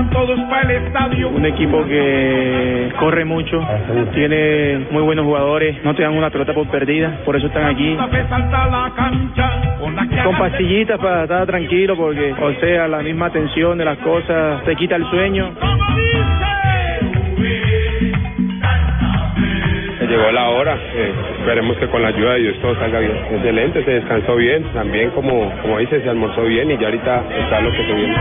Salgan todos para el estadio. Un equipo que corre mucho, tiene muy buenos jugadores, no te dan una pelota por perdida, por eso están aquí. Con pastillitas para estar tranquilo, porque, o sea, la misma tensión de las cosas te quita el sueño. Llegó la hora, eh, esperemos que con la ayuda de Dios todo salga bien. Excelente, se descansó bien, también como, como dice, se almorzó bien y ya ahorita está lo que se viene.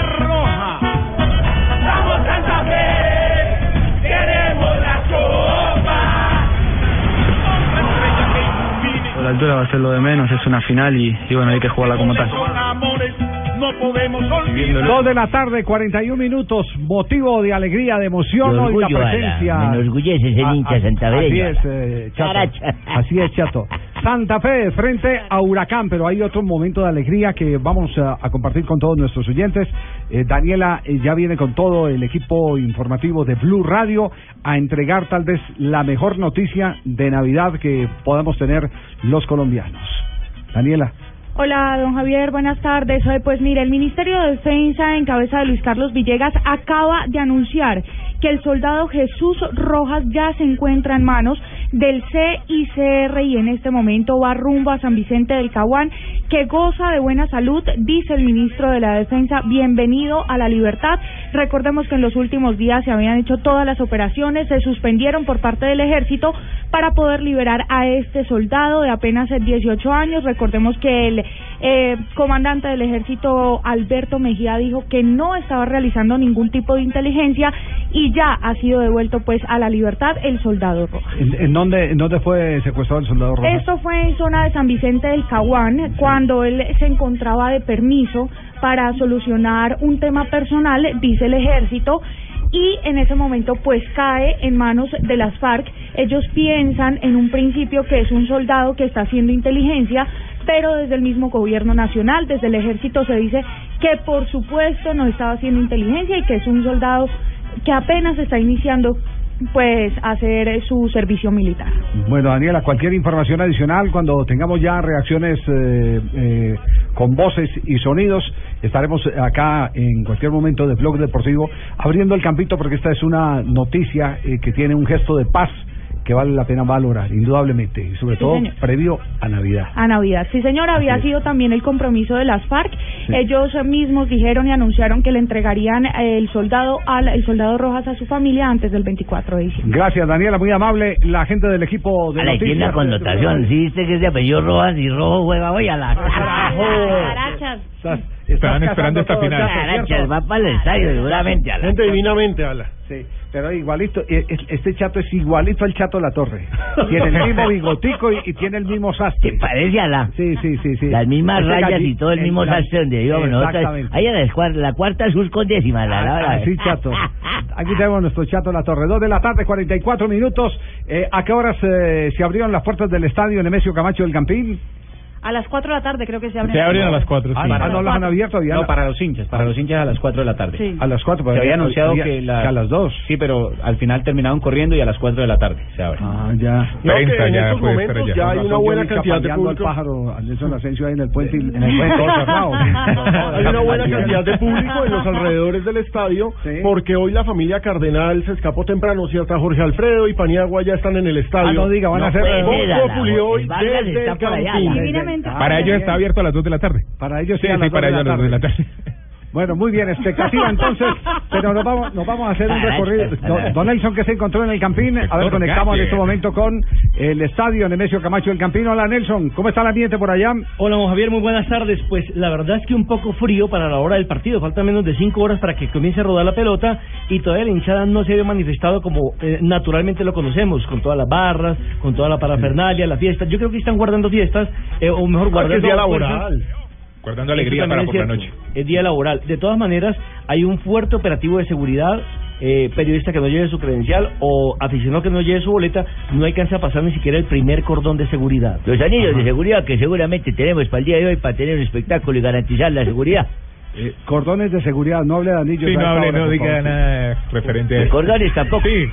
La altura va a ser lo de menos, es una final y, y bueno, hay que jugarla como tal. No podemos olvidar. Dos de la tarde, 41 minutos, motivo de alegría, de emoción hoy la presencia. Me enorgullece ser Ah, hincha ah, santafereño, Así es, eh, Chato. Caracha. Así es, Chato. Santa Fe frente a Huracán, pero hay otro momento de alegría que vamos a, a compartir con todos nuestros oyentes. Eh, Daniela eh, ya viene con todo el equipo informativo de Blue Radio a entregar tal vez la mejor noticia de Navidad que podamos tener los colombianos. Daniela. Hola, don Javier, buenas tardes. Pues mire, el Ministerio de Defensa, en cabeza de Luis Carlos Villegas, acaba de anunciar que el soldado Jesús Rojas ya se encuentra en manos del CICR y en este momento va rumbo a San Vicente del Caguán, que goza de buena salud, dice el ministro de la Defensa. Bienvenido a la libertad. Recordemos que en los últimos días se habían hecho todas las operaciones, se suspendieron por parte del ejército para poder liberar a este soldado de apenas 18 años. Recordemos que el eh, comandante del ejército, Alberto Mejía, dijo que no estaba realizando ningún tipo de inteligencia y ya ha sido devuelto pues a la libertad el soldado Rojas. ¿En, en dónde, en dónde fue secuestrado el soldado Rojas? Esto fue en zona de San Vicente del Caguán, cuando él se encontraba de permiso para solucionar un tema personal, dice el ejército, y en ese momento pues cae en manos de las FARC. Ellos piensan en un principio que es un soldado que está haciendo inteligencia, pero desde el mismo gobierno nacional, desde el ejército se dice que por supuesto no estaba haciendo inteligencia y que es un soldado que apenas está iniciando pues hacer su servicio militar. Bueno, Daniela, cualquier información adicional, cuando tengamos ya reacciones eh, eh, con voces y sonidos, estaremos acá en cualquier momento de Blog Deportivo abriendo el campito porque esta es una noticia eh, que tiene un gesto de paz que vale la pena valorar, indudablemente, y sobre Sí, todo señor. previo a Navidad. A Navidad. Sí, señor, había Así es. sido también el compromiso de las FARC. Sí. Ellos mismos dijeron y anunciaron que le entregarían el soldado al el soldado Rojas a su familia antes del 24 de diciembre. Gracias, Daniela, muy amable, la gente del equipo de Ala, y tiene noticias. la connotación. Sí, viste que es de apellido Rojas y Rojo juega hoy a la Carachas. Estaban esperando esta final. Carachas, va para el estadio seguramente. La Gente divinamente habla. Sí, pero igualito, eh, es- este chato es igualito al chato La Torre. Tiene el mismo bigotico y, y tiene el mismo sastre. parece a la... Sí, sí, sí, sí. Las mismas Este rayas y todo el mismo galli- sastre donde íbamos nosotros. Exactamente. Ahí a la, la cuarta sur con décima, la, la, la- Así, chato. Aquí tenemos nuestro chato La Torre. Dos de la tarde, 44 minutos. Eh, ¿A qué horas eh, se abrieron las puertas del estadio Nemesio Camacho del Campín? A las 4 de la tarde creo que se abren. Se abren a las 4. Ah, ah, no las han abierto. habían- No, para los hinchas, para los hinchas a las 4 de la tarde. Sí. A las 4. Se había anunciado que, la- a las 2. Sí, pero al final terminaron corriendo y a las 4 de la tarde se abre. Ah, ya. No, que Prensa en ya estos puede momentos estar allá. ya hay una buena cantidad de público. al pájaro, Nelson Asensio ahí en el puente, en el puente todo cerrado. Hay una buena cantidad de público en los alrededores del estadio Sí. porque hoy la familia Cardenal se escapó temprano, ¿cierto? Jorge Alfredo y Paniagua ya están en el estadio. Ah, no diga, van a hacer... Populi hoy desde Ah, Para bien. ellos está abierto a las 2 de la tarde. Para ellos sí, Sí, a sí, las para dos ellos a las 2 de la tarde. Bueno, muy bien, expectativa entonces, pero nos vamos, nos vamos a hacer un recorrido. Don, don Nelson que se encontró en el Campín, a ver, conectamos en este momento con el estadio Nemesio Camacho del Campín. Hola Nelson, ¿cómo está el ambiente por allá? Hola, Javier, muy buenas tardes. Pues la verdad es que un poco frío para la hora del partido. Faltan menos de cinco horas para que comience a rodar la pelota y todavía la hinchada no se había manifestado como eh, naturalmente lo conocemos, con todas las barras, con toda la parafernalia, la fiesta. Yo creo que están guardando fiestas, eh, o mejor Porque es guardando día fuerzas. Guardando alegría para por la noche. Es día laboral. De todas maneras, hay un fuerte operativo de seguridad. Eh, periodista que no lleve su credencial o aficionado que no lleve su boleta, no alcanza a pasar ni siquiera el primer cordón de seguridad. Los anillos de seguridad que seguramente tenemos para el día de hoy para tener un espectáculo y garantizar la seguridad. Eh, cordones de seguridad, no hable de anillos. Sí, no hable, no diga nada referente a eso. Cordones tampoco. Sí,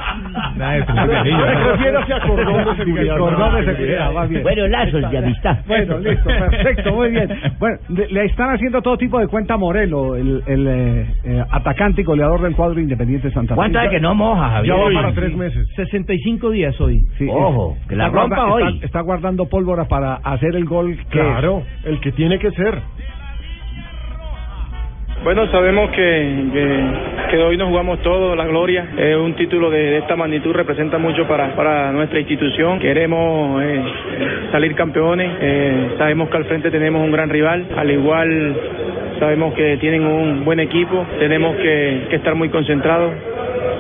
nada de anillos, No ¿no? refiérase a cordón de seguridad. Cordón de seguridad, va bien. Bueno, lazos de amistad. Bueno, listo, perfecto, muy bien. Bueno, le, le están haciendo todo tipo de cuenta a Morelo, el, el eh, eh, atacante y goleador del cuadro Independiente Santa Fe. ¿Cuánto es que no moja, Ya Javier? va para tres meses. 65 días hoy. Sí, Ojo, es- que la rompa guarda- hoy. Está, está guardando pólvora para hacer el gol que Claro, el que tiene que ser. Bueno, sabemos que, que, hoy nos jugamos todo, la gloria. Eh, un título de, de esta magnitud representa mucho para, para nuestra institución. Queremos eh, salir campeones. Eh, sabemos que al frente tenemos un gran rival. Al igual, sabemos que tienen un buen equipo. Tenemos que, que estar muy concentrados.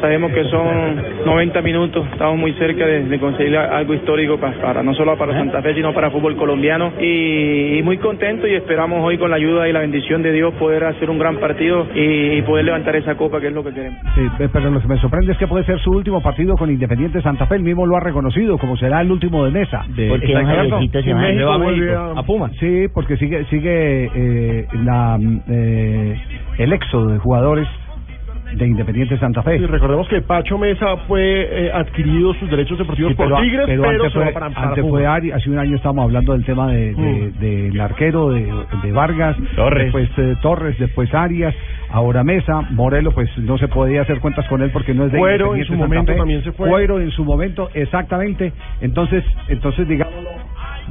Sabemos que son 90 minutos, estamos muy cerca de, de conseguir algo histórico pa- para, no solo para Santa Fe, sino para el fútbol colombiano. Y, y muy contento y esperamos hoy con la ayuda y la bendición de Dios poder hacer un gran partido y, y poder levantar esa copa que es lo que queremos. Sí, pero lo que me sorprende es que puede ser su último partido con Independiente Santa Fe. Él mismo lo ha reconocido, como será el último de mesa. Porque don Javiercito se va. México a- A Puma. Sí, porque sigue sigue eh, la eh, el éxodo de jugadores de Independiente Santa Fe. Y recordemos que Pacho Mesa fue eh, adquirido sus derechos deportivos Sí, por Tigres, pero, antes se va fue, para, antes fue Ari, hace un año estábamos hablando del tema de, de- del arquero de, de Vargas, Torres. después eh, Torres, después Arias, ahora Mesa, Morelo, pues no se podía hacer cuentas con él porque no es de Cuero en su Santa momento Fe. también se fue. Cuero en su momento, exactamente. Entonces, entonces digámoslo,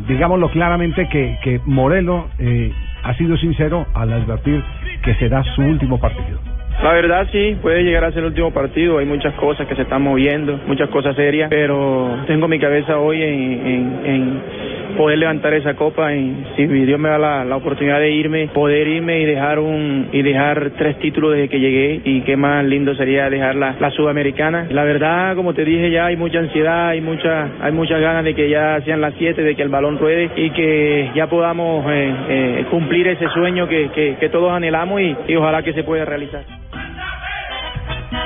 digámoslo claramente que, que Morelo eh, ha sido sincero al advertir que será su último partido. La verdad sí, puede llegar a ser el último partido, hay muchas cosas que se están moviendo, muchas cosas serias, pero tengo mi cabeza hoy en, en- poder levantar esa copa y si Dios me da la, la oportunidad de irme, poder irme y dejar un y dejar tres títulos desde que llegué y qué más lindo sería dejar la, la sudamericana. La verdad, como te dije ya hay mucha ansiedad, hay mucha hay muchas ganas de que ya sean las siete, de que el balón ruede y que ya podamos eh, eh, cumplir ese sueño que, que, que todos anhelamos y ojalá que se pueda realizar.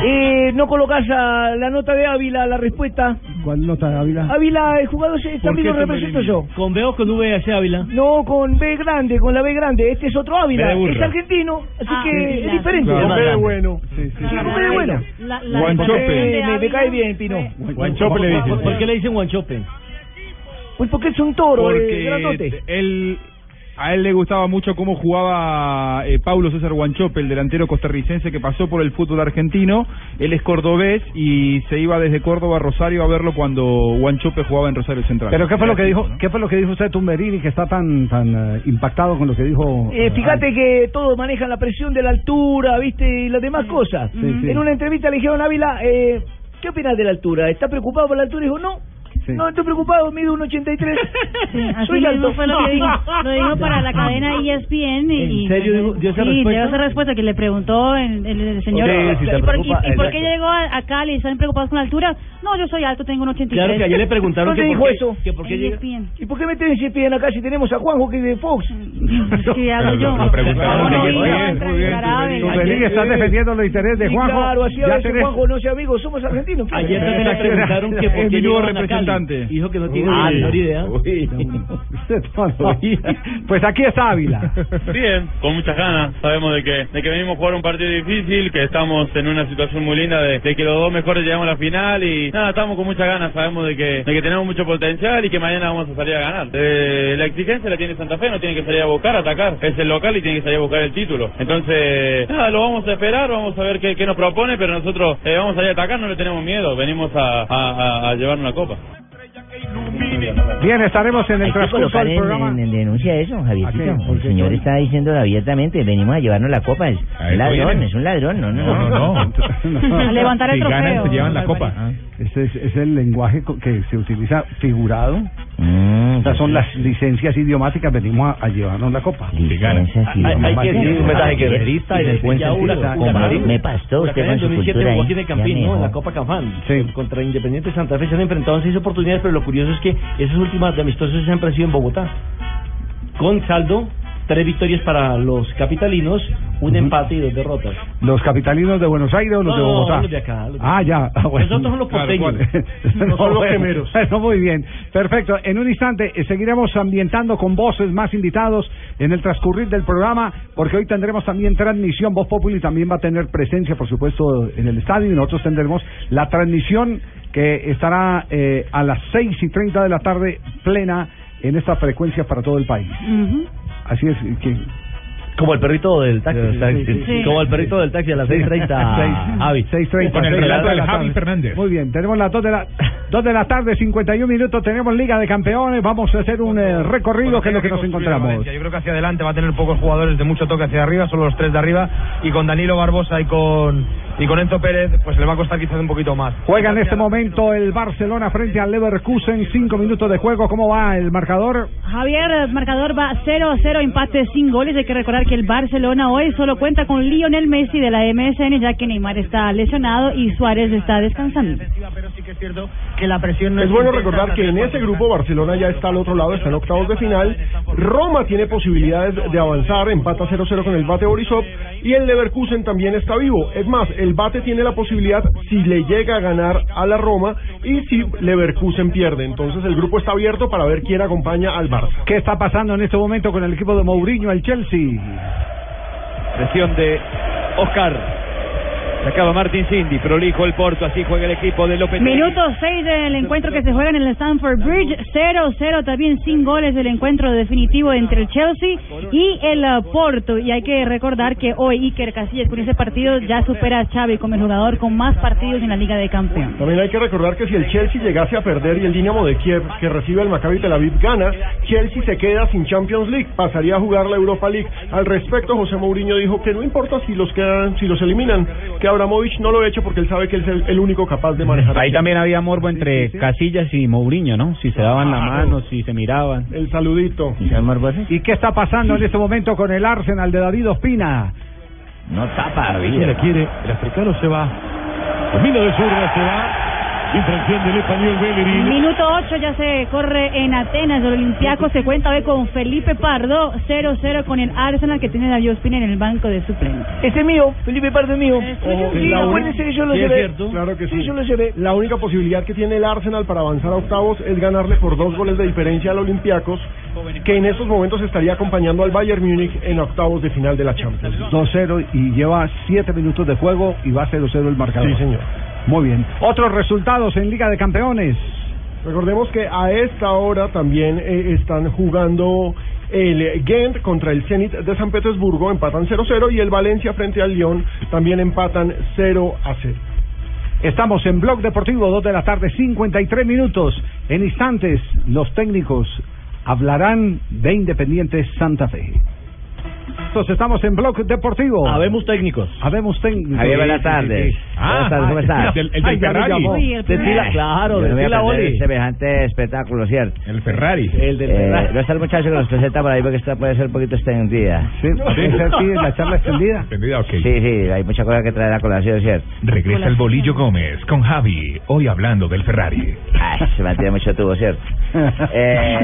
Eh, no colocas a la nota de Ávila, la respuesta. ¿Cuál nota, Ávila? Ávila, el jugador también lo represento yo. ¿Con B o con V hace Ávila? No, con B grande, con la B grande. Este es otro Ávila. De. Es argentino, así Ah, que sí, es diferente. Con B de bueno. Sí, sí. Con B de bueno. La, la Guanchope. de Eh, me, me cae bien, Pino. Guanchope le dicen. ¿Por, qué le dicen Guanchope? Pues porque es un toro, eh, porque grandote. él a él le gustaba mucho cómo jugaba eh, Paulo César Guanchope, el delantero costarricense que pasó por el fútbol argentino. Él es cordobés y se iba desde Córdoba a Rosario a verlo cuando Guanchope jugaba en Rosario Central. Pero qué fue lo que dijo, qué fue lo que dijo usted Tumberini que está tan tan eh, impactado con lo que dijo. Eh, fíjate que todos manejan la presión de la altura, ¿viste? Y las demás cosas. Sí, sí. En una entrevista le dijeron a Ávila, eh, ¿qué opinas de la altura? ¿Está preocupado por la altura? Y dijo, no. Sí. No estoy preocupado, mido un 83. Sí, así Soy mismo alto. fue lo que dijo. Lo dijo para la cadena E ESPN. Y, ¿En serio dijo- dio esa sí, respuesta? dio esa respuesta que le preguntó el, el, el señor. Ok, si ¿Y, por, y- preocupa, y por qué llegó a, a Cali? ¿Están preocupados con la altura? No, yo soy alto, tengo un 83. Claro que ayer le preguntaron ¿Dónde que dijo por qué, eso? que por qué ESPN. ¿Y por qué meten ese pie en acá si tenemos a Juanjo que es de Fox? ¿Qué hago yo? Lo preguntaron No, de no, qué iba bien, a muy bien, entrevistar a Ávila. Tumberini está defendiendo los intereses de Sí, Juanjo. claro, así a Ya veces Juanjo no sea amigo, somos argentinos. Ayer también le preguntaron que por qué a Cali. Representante. Dijo que no tiene Uy. la menor idea. Pues aquí está Ávila. Bien, con muchas ganas. Sabemos de que, de que venimos a jugar un partido difícil, que estamos en una situación muy linda de, de que los dos mejores llegamos a la final y nada, estamos con muchas ganas. Sabemos de que, de que tenemos mucho potencial y que mañana vamos a salir a ganar. Eh, la exigencia la tiene Santa Fe, no tiene que salir a buscar, a atacar. Es el local y tiene que salir a buscar el título. Entonces, nada, lo vamos a esperar, vamos a ver qué, qué nos propone, pero nosotros eh, vamos a salir a atacar, no le tenemos miedo. Venimos a, a, a- a llevar una copa. Bien, estaremos en el transcurso colocar del en, programa. en- en denuncia eso, Javiercito. ¿A qué? ¿Por El qué? señor está diciendo abiertamente, venimos a llevarnos la copa. Es un ladrón, es un ladrón. No, no, no. No, no, no. A levantar el si trofeo. ganan, se llevan la copa. Ese es, es el lenguaje que se utiliza figurado. Mm, Estas son las licencias idiomáticas. Venimos a, a llevarnos la copa. Licencias Hay- hay que decir un mensaje que realista en el buen sentido. Me pastó usted con en su 2007 cultura aquí en el Campín, ¿no? En la. Copa Canfán. Sí. Contra Independiente Santa Fe se han enfrentado en seis oportunidades, pero lo curioso es que esas últimas de amistosos siempre han sido en Bogotá. Con saldo, tres victorias para los capitalinos, un empate y dos derrotas. ¿Los capitalinos de Buenos Aires o los de No, Bogotá? los de acá, los de Ah, ya. Ah, bueno. Nosotros son los Claro, porteños. ¿cuál? No son los bueno, gemelos. bueno, muy bien. Perfecto. En un instante eh, seguiremos ambientando con voces más invitados en el transcurrir del programa, porque hoy tendremos también transmisión. Voz Populi también va a tener presencia, por supuesto, en el estadio y nosotros tendremos la transmisión que estará eh, a las seis y treinta de la tarde plena en esta frecuencia para todo el país. Ujú. Así es que Como el perrito del taxi. Sí, sí. Como el perrito del taxi a las 6.30. Javi. 6.30. Con el seis relato de del Javi. Fernández. Muy bien, tenemos las 2 de la, 2 de la tarde, 51 minutos, tenemos Liga de Campeones, vamos a hacer un eh, recorrido que es lo que nos encontramos. Valencia. Yo creo que hacia adelante va a tener pocos jugadores de mucho toque hacia arriba, solo los tres de arriba, y con Danilo Barbosa y con y con Enzo Pérez, pues le va a costar quizás un poquito más. Juega en este momento el Barcelona frente al Leverkusen, 5 minutos de juego, ¿cómo va el marcador? Javier, el marcador va 0 a 0, empate sin goles. Hay que recordar que el Barcelona hoy solo cuenta con Lionel Messi de la MSN, ya que Neymar está lesionado y Suárez está descansando. Que la presión Es bueno recordar que en ese grupo Barcelona ya está al otro lado, está en octavos de final. Roma tiene posibilidades de avanzar, empata 0-0 con el Bate Borisov y el Leverkusen también está vivo. Es más, el Bate tiene la posibilidad si le llega a ganar a la Roma y si Leverkusen pierde. Entonces el grupo está abierto para ver quién acompaña al Barça. ¿Qué está pasando en este momento con el equipo de Mourinho, el Chelsea? Presión de Oscar. Sacaba Martín Cindy, prolijo el Porto, así juega el equipo de López. Minuto 6 del encuentro que se juega en el Stamford Bridge, 0-0 también sin goles del encuentro definitivo entre el Chelsea y el uh, Porto. Y hay que recordar que hoy Iker Casillas con ese partido ya supera a Xavi como el jugador con más partidos en la Liga de Campeones. También hay que recordar que si el Chelsea llegase a perder y el Dinamo de Kiev, que recibe el Maccabi Tel Aviv, gana, Chelsea se queda sin Champions League, pasaría a jugar la Europa League. Al respecto, José Mourinho dijo que no importa si los quedan, si los eliminan, que Abramovich no lo eche porque él sabe que él es el, el único capaz de manejar. Ahí también había morbo entre Casillas y Mourinho, ¿no? Si se daban la mano, si se miraban. El saludito. ¿Y qué está pasando en este momento con el Arsenal de David Ospina? No tapa, Si la quiere, el africano se va. Camino de zurda se va. Infracción del español Bellerín. Minuto 8 ya se corre en Atenas. El Olympiaco se cuenta hoy con Felipe Pardo, 0-0 con el Arsenal que tiene a David Ospina en el banco de suplentes. Ese es mío, Felipe Pardo es mío. Sí, yo lo Sí, es cierto. Claro que sí. yo lo llevé. La única posibilidad que tiene el Arsenal para avanzar a octavos es ganarle por dos goles de diferencia al Olympiacos, que en estos momentos estaría acompañando al Bayern Múnich en octavos de final de la Champions. 2-0 y lleva 7 minutos de juego y va 0-0 el marcador. Sí, señor. Muy bien. Otros resultados en Liga de Campeones. Recordemos que a esta hora también eh, están jugando el Gent contra el Zenit de San Petersburgo, empatan 0-0 y el Valencia frente al Lyon también empatan 0 a 0. Estamos en Blog Deportivo, 2 de la tarde, 53 minutos. En instantes, los técnicos hablarán de Independiente Santa Fe. Entonces, estamos en Blog Deportivo. Habemos técnicos. Habemos técnicos. Javier, buenas tardes. buenas tardes, ¿cómo estás? El, el del Ferrari. Decila, claro, Yo no voy a decila, perder Oli. semejante espectáculo, ¿cierto? El Ferrari. El del Eh, Ferrari. no está el muchacho que nos presenta por ahí porque esta puede ser un poquito extendida. Sí, ¿puede ser así, la charla extendida? Entendida, ok. Sí, sí, hay mucha cosa que traer a colación, ¿cierto? Regresa el Bolillo Gómez con Javi, hoy hablando del Ferrari. Ay, se mantiene mucho tubo, ¿cierto? Eh,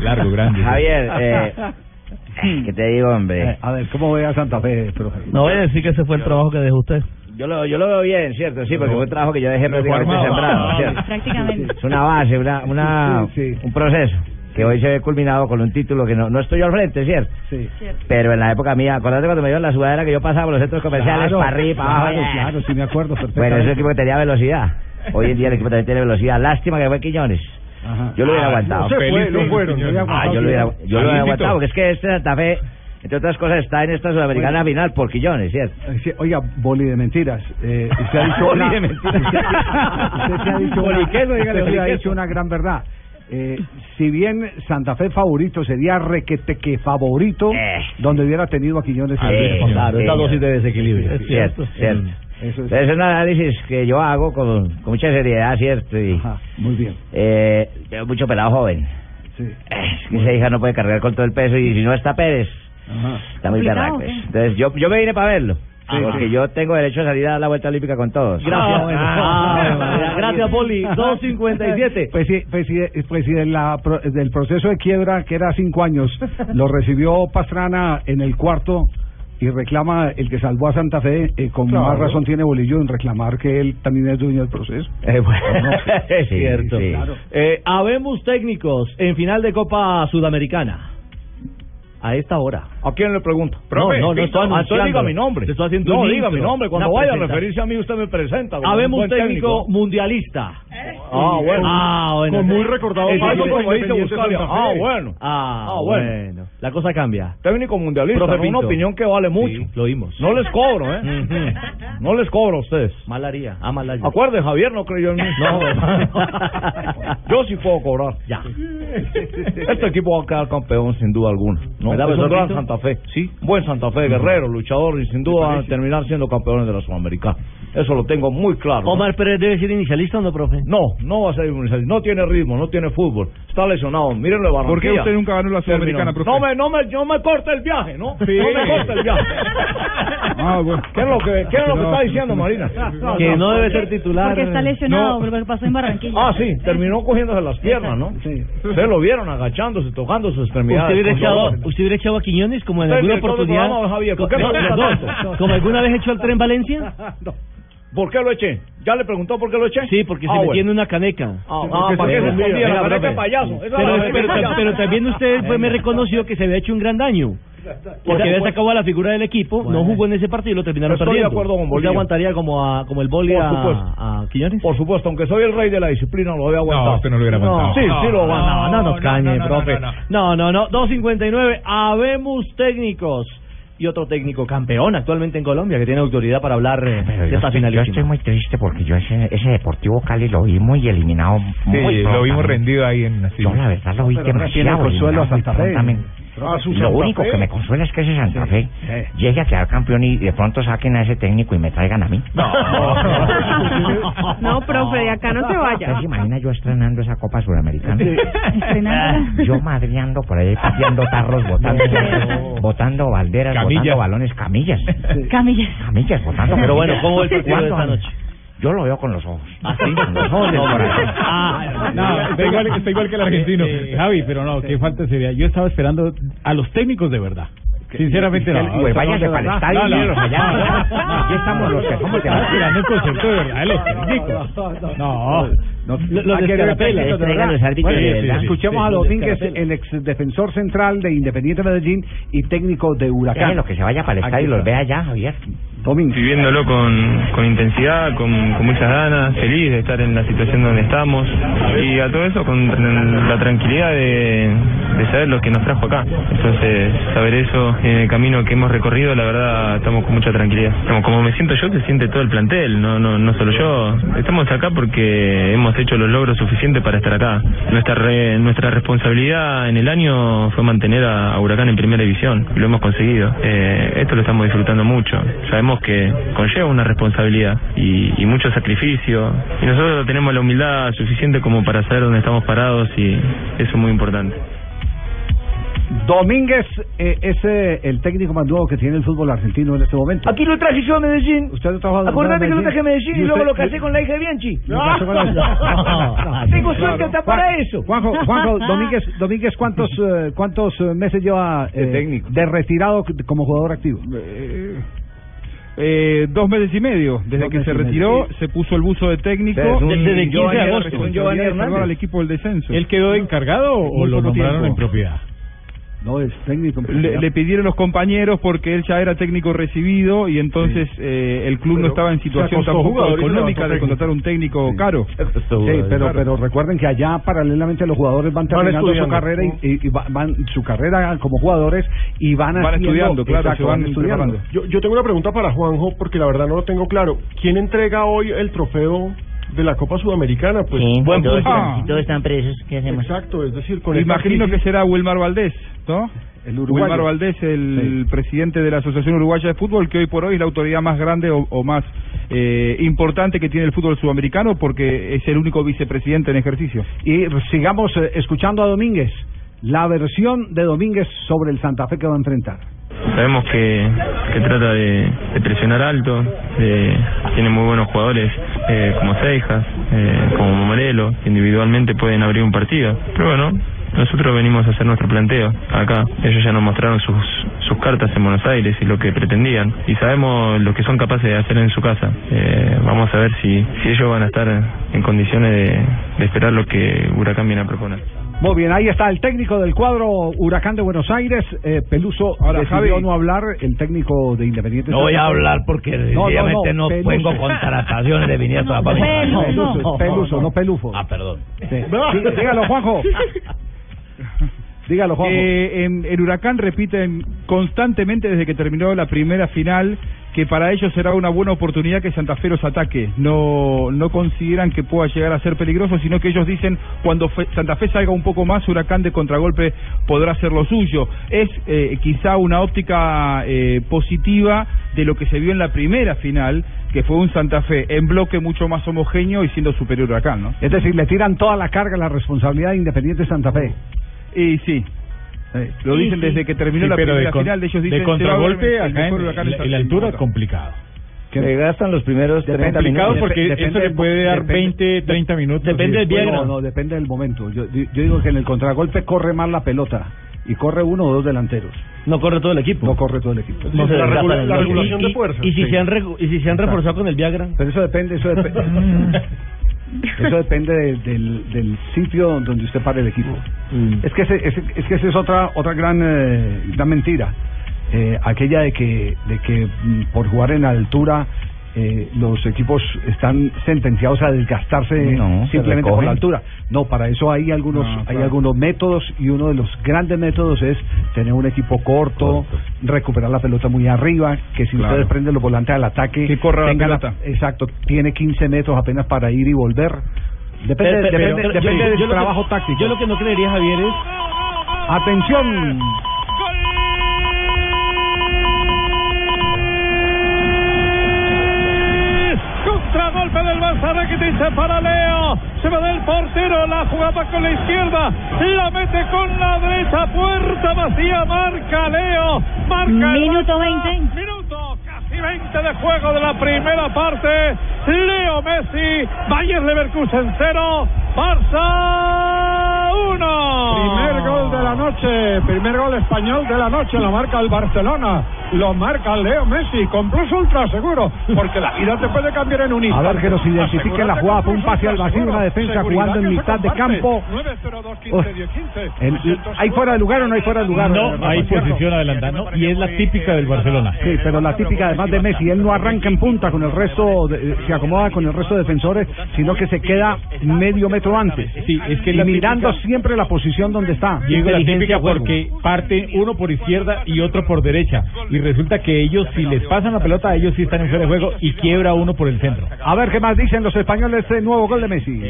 Largo, grande. Javier, eh, ¿qué te digo, hombre? Eh, a ver, ¿cómo ve a Santa Fe, profe? No voy a decir que ese fue el trabajo que dejó usted. Yo lo, yo lo veo bien, ¿cierto? Sí, porque fue un trabajo que yo dejé prácticamente sembrado, ¿cierto? Prácticamente. Es una base, una, una, Sí, sí. un proceso que hoy se ve culminado con un título que no, no estoy yo al frente, ¿cierto? Sí. Pero en la época mía, acordate cuando me dieron la sudadera que yo pasaba por los centros comerciales Claro, para arriba, para abajo. claro, claro, sí me acuerdo Bueno, perfectamente. ese es un equipo que tenía velocidad. Hoy en día el equipo también tiene velocidad. Lástima que fue Quiñones. Ajá. Yo lo hubiera Ah, aguantado. no se fue, Feliz no fueron. había Ah, yo lo hubiera, yo lo hubiera Alito. aguantado porque es que este Santa Fe entre otras cosas, está en esta Sudamericana Bueno. final por Quillones, ¿cierto? Eh, sí, Oiga, boli de mentiras. Eh, usted ha dicho Boli una, de mentiras. Usted, usted sí ha dicho una, usted ha dicho una gran verdad. Eh, si bien Santa Fe favorito sería requete que favorito, donde hubiera tenido a Quiñones. Eh. Claro, esa dosis de desequilibrio. Es cierto, cierto. Eso es. Es un análisis que yo hago con, con mucha seriedad, ¿cierto? Y, muy bien. Eh, mucho pelado joven. Sí. Es que esa hija no puede cargar con todo el peso y si no está Pérez, está muy berraco. ¿qué? Entonces yo, yo me vine para verlo. Sí, porque sí. yo tengo derecho a salir a dar la vuelta olímpica con todos. Gracias. Ah, bueno. Gracias, Poli. 2.57. Pues sí, pues sí, pues sí, la del proceso de quiebra, que era cinco años, lo recibió Pastrana en el cuarto y reclama el que salvó a Santa Fe, eh, con Claro. más razón tiene Bolillo en reclamar que él también es dueño del proceso. Eh, Es cierto. sí. Eh, habemos técnicos en final de Copa Sudamericana. A esta hora. ¿A quién le pregunto? No, no, no estoy Ah, anunciando. diga mi nombre. Te estoy haciendo no, un diga mi nombre. Cuando vaya a presentación. referirse a mí, usted me presenta. Habemos buen técnico mundialista. Ah, bueno. Ah, bueno. Con muy recordado paso, ese- como dice Buscalia. Santa Fe. Ah, bueno. Ah, Ah, bueno. La cosa cambia. Técnico mundialista, Profe una opinión que vale mucho. Lo oímos. No les cobro, ¿eh? No les cobro a ustedes. Mal haría. Ah, mal haría. Acuerde, Javier no creyó en mí. No. Yo sí puedo cobrar. Ya. Este equipo va a quedar campeón sin duda alguna. ¿no? Santa Fe. Sí. Buen Santa Fe, guerrero, luchador y sin duda van a terminar siendo campeones de la Sudamericana. Eso lo tengo muy claro. ¿no? Omar Pérez debe ser inicialista o no, profe? No, no va a ser inicialista. No tiene ritmo, no tiene fútbol. Está lesionado. Mírenlo de Barranquilla. ¿Por qué usted nunca ganó la Sudamericana, profe? No me, no me, no me corte el viaje, ¿no? Sí. No me corte el viaje. Ah, bueno. ¿Qué es lo que, qué es lo que No. está diciendo Marina? Que no debe ser titular. Porque está lesionado, No. porque pasó en Barranquilla. Ah, sí, terminó cogiéndose las piernas, ¿no? Sí. Ustedes lo vieron agachándose, tocando sus extremidades. ¿Usted hubiera, echado, dolor. ¿Usted hubiera echado a Quiñones como en alguna oportunidad? programa, Javier, ¿por qué No, no? ¿Como alguna vez echó al tren Valencia? ¿Por qué lo eché? ¿Ya le preguntó por qué lo eché? Sí, porque Ah, se metió bueno. en una caneca. Ah, ah, ¿para qué se escondía? La caneca de payaso. Pero, de también usted pues, me reconoció que se había hecho un gran daño. Porque había sacado a la figura del equipo, no jugó en ese partido y lo terminaron Estoy de perdiendo. acuerdo con ¿Usted Bolillo. aguantaría como, a, como el boli a, a Quiñones? Por supuesto, aunque soy el rey de la disciplina, lo había aguantado. No, usted no lo hubiera aguantado. Sí, sí lo No, aguantaba. no, nos cañe, no, no, profe. no, No, no, no. 2.59. Habemos técnicos. Y otro técnico campeón actualmente en Colombia que tiene autoridad para hablar eh, de esta yo finalísima. estoy muy triste porque yo ese, ese Deportivo Cali lo vi muy eliminado. Sí, muy lo vimos rendido ahí en Yo la verdad lo vi Pero no tiene demasiado consuelo a eliminado muy Santa Fe. prontamente. A su Lo Santa único Fe. que me consuela es que ese Santa Sí, Fe sí. llegue a quedar campeón y de pronto saquen a ese técnico y me traigan a mí. No, profe, de acá no se ¿Usted vaya. se imagina yo estrenando esa Copa Sudamericana? Estrenándola. Yo madreando por ahí, pateando tarros, botando, botando balderas, Camillas. botando balones, camillas. Camillas. Camillas, botando Pero bueno. ¿cómo ve el partido de ¿Cuándo? esta noche? Yo lo veo con los ojos. ¿Ah, sí? Con los ojos del corazón. Ah, No, está igual, está igual que el argentino. Javi, pero no, qué falta sería. Yo estaba esperando a los técnicos de verdad. Sinceramente no. Pues váyase para el estadio y mírelos allá. Aquí estamos los que somos de esperando el concepto de verdad de los técnicos. No. No, de verdad. los de verdad. Escuchemos a los Domínguez, el ex defensor central de Independiente Medellín y técnico de Huracán. Déjelo que se vaya para el estadio y los vea allá, Javier. Viviéndolo con, con intensidad, con, con muchas ganas, feliz de estar en la situación donde estamos y a todo eso con la tranquilidad de, de saber lo que nos trajo acá. Entonces, saber eso en el camino que hemos recorrido, la verdad, estamos con mucha tranquilidad. Como, como me siento yo, se siente todo el plantel, no, no, no solo yo. Estamos acá porque hemos hecho los logros suficientes para estar acá. Nuestra nuestra responsabilidad en el año fue mantener a, a Huracán en primera división, lo hemos conseguido. Eh, esto lo estamos disfrutando mucho. Sabemos que conlleva una responsabilidad y, y mucho sacrificio, y nosotros tenemos la humildad suficiente como para saber dónde estamos parados y eso es muy importante. Domínguez eh, es eh, el técnico más nuevo que tiene el fútbol argentino en este momento. Aquí lo traje yo a Medellín. ¿Usted lo trajo a Acordate que lo traje a Medellín y, luego lo casé con la hija de Bianchi. Casó con la- Tengo Claro. suerte hasta para eso. Juanjo, Juanjo, Domínguez, Domínguez ¿cuántos, eh, cuántos eh, meses lleva eh, De técnico. de retirado como jugador activo? Eh, dos meses y medio, desde Dos que se retiró, medio. se puso el buzo de técnico. Un Desde el 15 de agosto. al equipo del descenso. ¿Él quedó encargado o lo nombraron tiempo. en propiedad? No, es técnico. Le, le pidieron los compañeros porque él ya era técnico recibido y entonces eh, el club no estaba en situación tampoco económica de contratar un técnico caro. Sí, pero, pero recuerden que allá paralelamente los jugadores van Van terminando su carrera y, y- y va- van su carrera como jugadores y van, Van haciendo- estudiando, claro, exacto, se van estudiando. Yo, yo tengo una pregunta para Juanjo, porque la verdad no lo tengo claro. ¿Quién entrega hoy el trofeo de la Copa Sudamericana? Pues Sí, buen todos, están, todos están presos. ¿Qué hacemos? Exacto, es decir, con Imagino crisis- que será Wilmar Valdés, ¿no? El uruguayo. Wilmar Valdés, el presidente de la Asociación Uruguaya de Fútbol, que hoy por hoy es la autoridad más grande o, o más eh, importante que tiene el fútbol sudamericano porque es el único vicepresidente en ejercicio. Y sigamos eh, escuchando a Domínguez, la versión de Domínguez sobre el Santa Fe que va a enfrentar. Sabemos que, que trata de, presionar alto, de- tiene muy buenos jugadores eh, como Seijas, eh, como Morelo, que individualmente pueden abrir un partido. Pero bueno, nosotros venimos a hacer nuestro planteo acá. Ellos ya nos mostraron sus, sus cartas en Buenos Aires y lo que pretendían. Y sabemos lo que son capaces de hacer en su casa. Eh, vamos a ver si, si ellos van a estar en condiciones de esperar lo que Huracán viene a proponer. Muy bien, ahí está el técnico del cuadro Huracán de Buenos Aires, eh, Peluso. Ahora, decidió Javi. no hablar, el técnico de Independiente. No voy a hablar porque sencillamente no, Peluso. tengo contrataciones de Vinicius a Pablo. Peluso, Peluso, no Pelufo. Ah, perdón. Sí. Dí- Dígalo, Juanjo. Dígalo, Juanjo. Eh, en, en Huracán repiten constantemente desde que terminó la primera final que para ellos será una buena oportunidad que Santa Fe los ataque. No, no consideran que pueda llegar a ser peligroso, sino que ellos dicen cuando fe- Santa Fe salga un poco más, Huracán de contragolpe podrá hacer lo suyo. Es eh, quizá una óptica eh, positiva de lo que se vio en la primera final, que fue un Santa Fe en bloque mucho más homogéneo y siendo superior a Huracán, ¿no? Es decir, le tiran toda la carga, la responsabilidad de Independiente Santa Fe. Y sí. Lo dicen sí. desde que terminó Sí, la pero primera de con- final, ellos de dicen ver contragolpe acá en- la en altura Bogotá. complicado. Que le gastan los primeros 30 complicado minutos. porque eso le puede dar depende- 20, 30 minutos. Depende del después- No, no, depende del momento. Yo, yo digo que en el contragolpe corre más la pelota y corre uno o dos delanteros. No corre todo el equipo. No corre todo el equipo. No se la, regula- la regulación Y- de fuerza. Y si Sí. se han y si se han reforzado con el Viagra. Pero eso depende, eso depende. Eso depende de- del, del sitio donde usted pare el equipo. Es que ese, ese- es que esa es otra otra gran eh, gran mentira, Eh, aquella de que de que mm, por jugar en altura eh, los equipos están sentenciados a desgastarse No, simplemente por la altura. No, para eso hay algunos hay algunos métodos y uno de los grandes métodos es tener un equipo corto, recuperar la pelota muy arriba, que si Claro. ustedes prenden los volantes al ataque, Que corra la pelota. exacto, tiene 15 metros apenas para ir y volver. Depende, Pero- pero- depende, pero- depende yo- del yo lo que- trabajo táctico. Yo lo que no creería, Javier, es Atención. Barça, Rakitic se para Leo, se va del portero, la jugaba con la izquierda, la mete con la derecha, puerta vacía, marca Leo, marca Minuto Barça. 20. Minuto casi 20 de juego de la primera parte, Leo Messi, Bayer Leverkusen 0, Barça 1. Primer gol de la noche, primer gol español de la noche, lo marca el Barcelona, lo marca Leo Messi, con plus ultra seguro, porque la vida te puede cambiar en un A instante. ver que nos identifique la jugada, un pase al vacío, una defensa jugando en mitad de campo. El- ¿Hay fuera de lugar o no hay fuera de lugar? No, hay posición adelantada, ¿no? Y es la típica del Barcelona. Sí, pero la típica además de Messi, él no arranca en punta con el resto, de- eh, se acomoda con el resto de defensores, sino que se queda medio metro antes. Sí, es que y la mirando típica- siempre la posición donde está. Diego, la típica porque parte uno por izquierda y otro por derecha. Y resulta que ellos, si les pasan la pelota, ellos sí están en fuera de juego y quiebra uno por el centro. A ver qué más dicen los españoles de nuevo gol de Messi.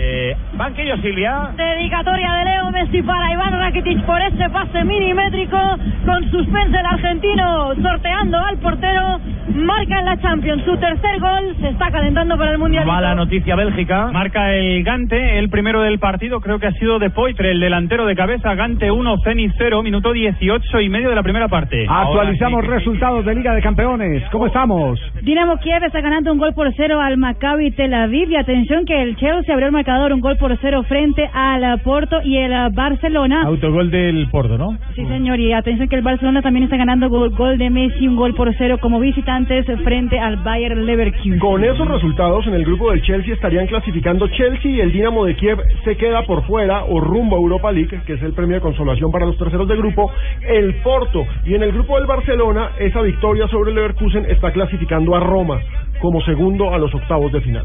banquillo Silvia. Dedicatoria de Leo Messi para Iván Rakitic por ese pase milimétrico con suspense el argentino sorteando al portero marca en la Champions su tercer gol se está calentando para el Mundial Mala noticia Bélgica. Marca el Gante, el primero del partido, creo que ha sido de Poitre, el delantero de cabeza, Gante 1, Zenit 0, minuto 18 y medio de la primera parte. Actualizamos resultados de Liga de Campeones. ¿Cómo estamos? Dinamo Kiev está ganando un gol por cero al Maccabi Tel Aviv y atención que el Chelsea abrió el marcador un gol por cero frente al Porto y el Barcelona Autogol del Porto, ¿no? Sí, señor, y atención que el Barcelona también está ganando gol, gol gol de Messi, un gol por cero como visitantes frente al Bayern Leverkusen. Con esos resultados en el grupo del Chelsea estarían clasificando Chelsea y el Dinamo de Kiev se queda por fuera o rumbo a Europa League, que es el premio de consolación para los terceros de grupo, el Porto y en el grupo del Barcelona esa victoria sobre el Leverkusen está clasificando a Roma como segundo a los octavos de final.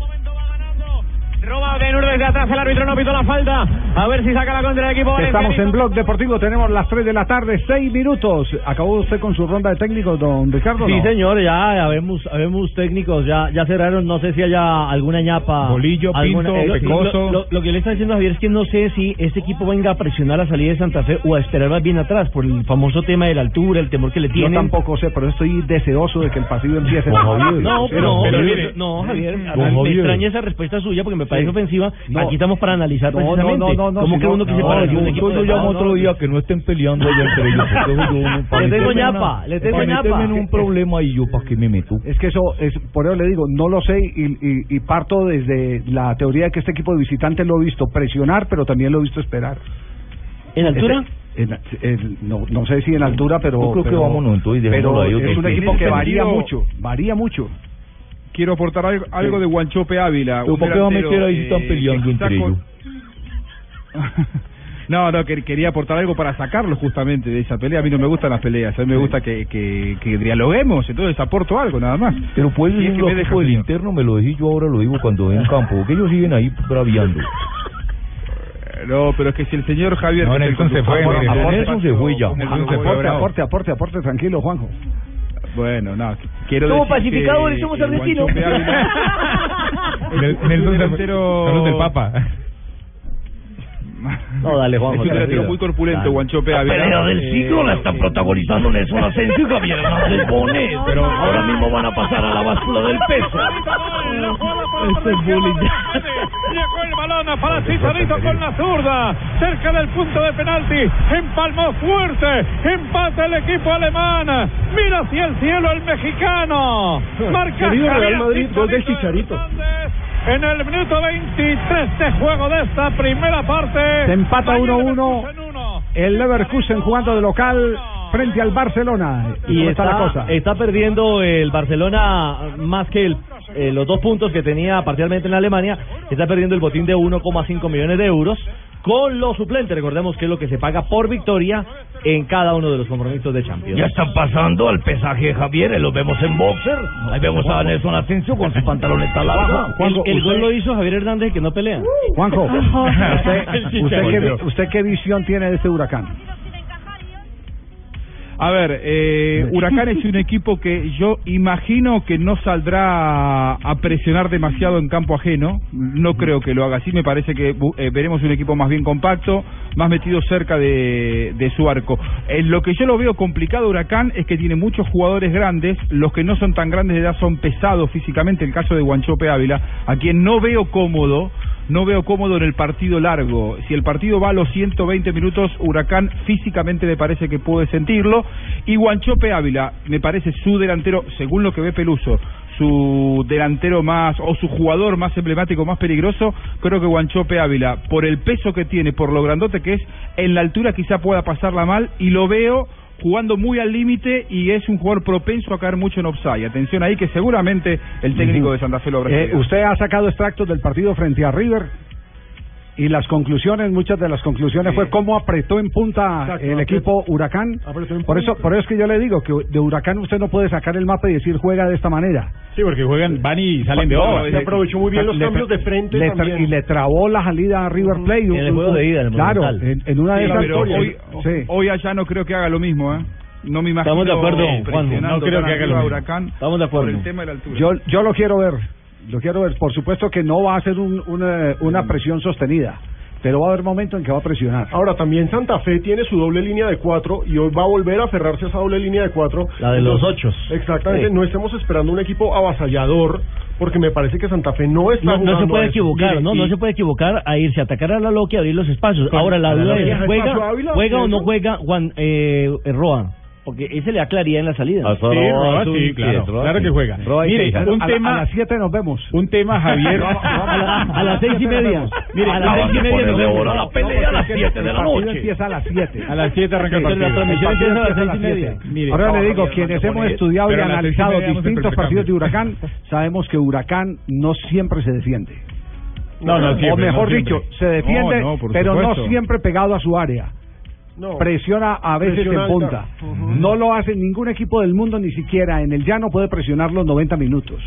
Roba Benur desde atrás, el árbitro no pitó la falta. A ver si saca la contra del equipo. Estamos en Blog Deportivo, tenemos las 3 de la tarde, 6 minutos. ¿Acabó usted con su ronda de técnicos, don Ricardo? Sí, no? señor, ya habemos, habemos técnicos, ya ya cerraron, no sé si haya alguna ñapa. Bolillo, alguna- Pinto, eh, lo- Pecoso. Lo, lo- lo que le está diciendo Javier es que no sé si este equipo venga a presionar la salida de Santa Fe o a esperar más bien atrás por el famoso tema de la altura, el temor que le Yo tienen. tampoco sé, pero estoy deseoso de que el partido empiece. No, pero- mire, no, Javier, me extraña esa respuesta suya porque me parece ofensiva. No. Aquí estamos para analizar No, no, precisamente no, no, no, cómo si que no- uno que se de un yo- equipo. yo llamo no, otro día que no estén peleando allá entre ellos. Le tengo ñapa, le tengo ñapa. un problema y yo para qué me meto. Es que eso, es, por eso le digo, no lo sé y, y- y parto desde la teoría de que este equipo de visitantes lo he visto presionar, pero también lo he visto esperar. ¿En altura? Este- en- en- no, no sé si en altura, pero. Yo creo que vámonos, entonces, Pero es un equipo que varía mucho, varía mucho. Quiero aportar algo, algo de Guanchope Ávila. ¿por qué va a delantero, meter ahí si eh, están peleando entre ellos? No, no, que- quería aportar algo para sacarlo justamente de esa pelea. A mí no me gustan las peleas, a mí me gusta que, que, que dialoguemos, entonces aporto algo nada más. Pero puedes decir que lo me que el interno, me lo dije yo, ahora lo digo cuando ven campo, porque ellos siguen ahí braviando. No, pero es que si el señor Javier... No, Nelson se fue, Nelson se fue ya. Aporte, aporte, aporte, tranquilo, Juanjo. Bueno, no, quiero Somos decir que pacificadores, somos el argentinos. Guanchope Ávila- Nel- Nelson delantero- Saludos del Papa. No, dale, Juanjo, Es un delantero tranquilo. muy corpulento, Dale. Guanchope Ávila. pelea del Eh, siglo la están protagonizando Nelson Asensio y Javier Hernández Bonet. Pero ahora mismo van a pasar a la báscula del peso. Este es bullying. Llegó el balón para Chicharito con la zurda. Cerca del punto de penalti. Empalmó fuerte. Empata el equipo alemán. Mira hacia el cielo el mexicano. Marca Querido Real Madrid, gol de Chicharito. En el minuto 23 de juego de esta primera parte. Se empata Bayern 1-1 Leverkusen uno. el Leverkusen jugando de local frente al Barcelona. y ¿Cómo está, está, la cosa? está perdiendo el Barcelona más que el, eh, los dos puntos que tenía parcialmente en Alemania, está perdiendo el botín de 1,5 millones de euros con los suplentes. Recordemos que es lo que se paga por victoria en cada uno de los compromisos de Champions. Ya están pasando al pesaje de Javier, lo vemos en boxer. Ahí vemos a Nelson Asensio con su pantaloneta larga. El, el gol lo hizo Javier Hernández que no pelea. Juanjo, ¿usted, usted, chicharito. qué, ¿usted qué visión tiene de este huracán? A ver, eh, Huracán es un equipo que yo imagino que no saldrá a presionar demasiado en campo ajeno. No creo que lo haga así. Me parece que eh, veremos un equipo más bien compacto, más metido cerca de, de su arco. En lo que yo lo veo complicado Huracán es que tiene muchos jugadores grandes. Los que no son tan grandes de edad son pesados físicamente. El caso de Guanchope Ávila, a quien no veo cómodo no veo cómodo en el partido largo. Si el partido va a los 120 minutos, Huracán físicamente me parece que puede sentirlo. Y Guanchope Ávila, me parece su delantero, según lo que ve Peluso, su delantero más, o su jugador más emblemático, más peligroso, creo que Guanchope Ávila, por el peso que tiene, por lo grandote que es, en la altura quizá pueda pasarla mal, y lo veo jugando muy al límite y es un jugador propenso a caer mucho en offside. Atención ahí que seguramente el técnico de Santa Fe lo habrá Eh, usted ha sacado extractos del partido frente a River y las conclusiones, muchas de las conclusiones fue cómo apretó en punta Exacto, el apretó- equipo Huracán. Por eso, por eso es que yo le digo que de Huracán usted no puede sacar el mapa y decir juega de esta manera. Sí, porque juegan, van y salen de No, obra. se aprovechó muy bien los Le- cambios de frente le tra- también. y le trabó la salida a River Plate. En el juego de ida, en el Claro, en, en una de Sí, esas pero hoy, Sí. hoy allá no creo que haga lo mismo, ¿eh? No me imagino. Estamos de acuerdo, no creo que haga lo. Huracán Estamos de acuerdo. Por el tema de la altura. Yo, yo lo quiero ver, lo quiero ver. Por supuesto que no va a ser un- una, una presión sostenida, pero va a haber momento en que va a presionar. Ahora también Santa Fe tiene su doble línea de cuatro y hoy va a volver a aferrarse a esa doble línea de cuatro. La de los ochos. Exactamente, Sí. no estemos esperando un equipo avasallador porque me parece que Santa Fe no está No, no se puede equivocar, Mire, ¿no? y- No se puede equivocar a irse a atacar a la loca y abrir los espacios. Ahora la duda es, ¿Deja ¿juega, juega o no juega Juan eh, eh, Roa? Porque ese le da claridad en la salida. Sí, Roa, sí, claro, claro que juega. Mire, un a, la- tema, a las 7 nos vemos. un tema, Javier. a, la- a las seis y media. Mire, a las las seis y media. nos vemos. la pelea a las 7 de la noche. empieza a las 7. A las 7 arranca el Sí, partido. la transmisión empieza a las y media. Ahora le digo, quienes hemos estudiado y analizado distintos partidos de Huracán, sabemos que Huracán no siempre se defiende. No, no, o mejor no dicho, se defiende, No, no, por pero supuesto. no siempre pegado a su área. No. Presiona a veces en punta. No lo hace ningún equipo del mundo, ni siquiera en el llano puede presionar los 90 minutos.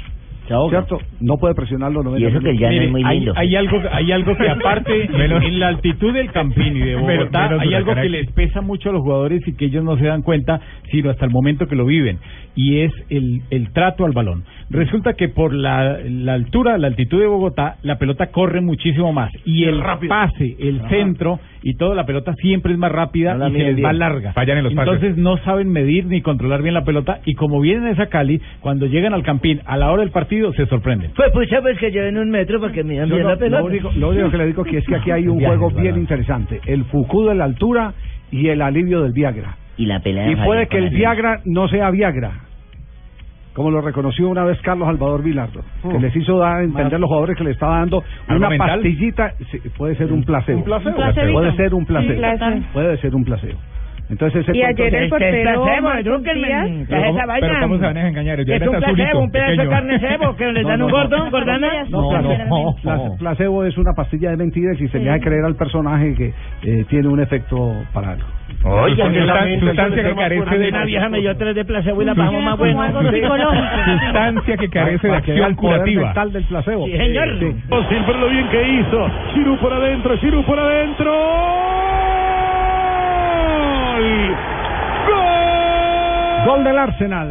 ¿Cierto? No puede presionar los 90 minutos. Mire, hay, hay algo, hay algo que aparte, en la altitud del Campín y de Bogotá, menos hay algo que les pesa mucho a los jugadores y que ellos no se dan cuenta, sino hasta el momento que lo viven, y es el, el trato al balón. Resulta que por la, la altura, la altitud de Bogotá, la pelota corre muchísimo más, y el pase, el centro y toda la pelota siempre es más rápida No la y se les va larga. Fallan en los pases. Entonces no saben medir ni controlar bien la pelota, y como vienen a esa Cali, cuando llegan al Campín a la hora del partido, se sorprenden. Pues pucha, pues que lleven un metro para que midan bien no- la pelota. lo, único, lo único que le digo que es que aquí hay un juego bien ¿verdad? interesante. El Fuku de la altura y el alivio del Viagra. Y la pelea. Y de puede que el Viagra no sea Viagra. Como lo reconoció una vez Carlos Salvador Vilardo, que les hizo dar a entender a los jugadores que le estaba dando ¿Algo una mental? pastillita, sí, puede ser un placebo. Un placebo. Puede ser un placebo. Un placebo. Puede ser un placebo. Entonces ese Y ayer el es portero placebo, Marcos edúquenme. Díaz- ¿Qué es Pero, esa ¿cómo, vaina? pero ¿cómo se van a engañar? Es un azulito, placebo, un pedazo de carne cebo que No, dan no, un no. gordón, gordana. No, placebo, pla- placebo es una pastilla de mentiras y se le hace creer al personaje que eh, tiene un efecto para algo. Oye, Sustancia- que la- sustancia que carece de Una vieja me dio tres de placebo y la bajamos más psicológico. Sustancia que carece de acción curativa. mental del placebo. Sí, señor. Sí. Siempre lo bien que hizo. Giroud por adentro, Giroud por adentro. ¡Gol! Del Arsenal.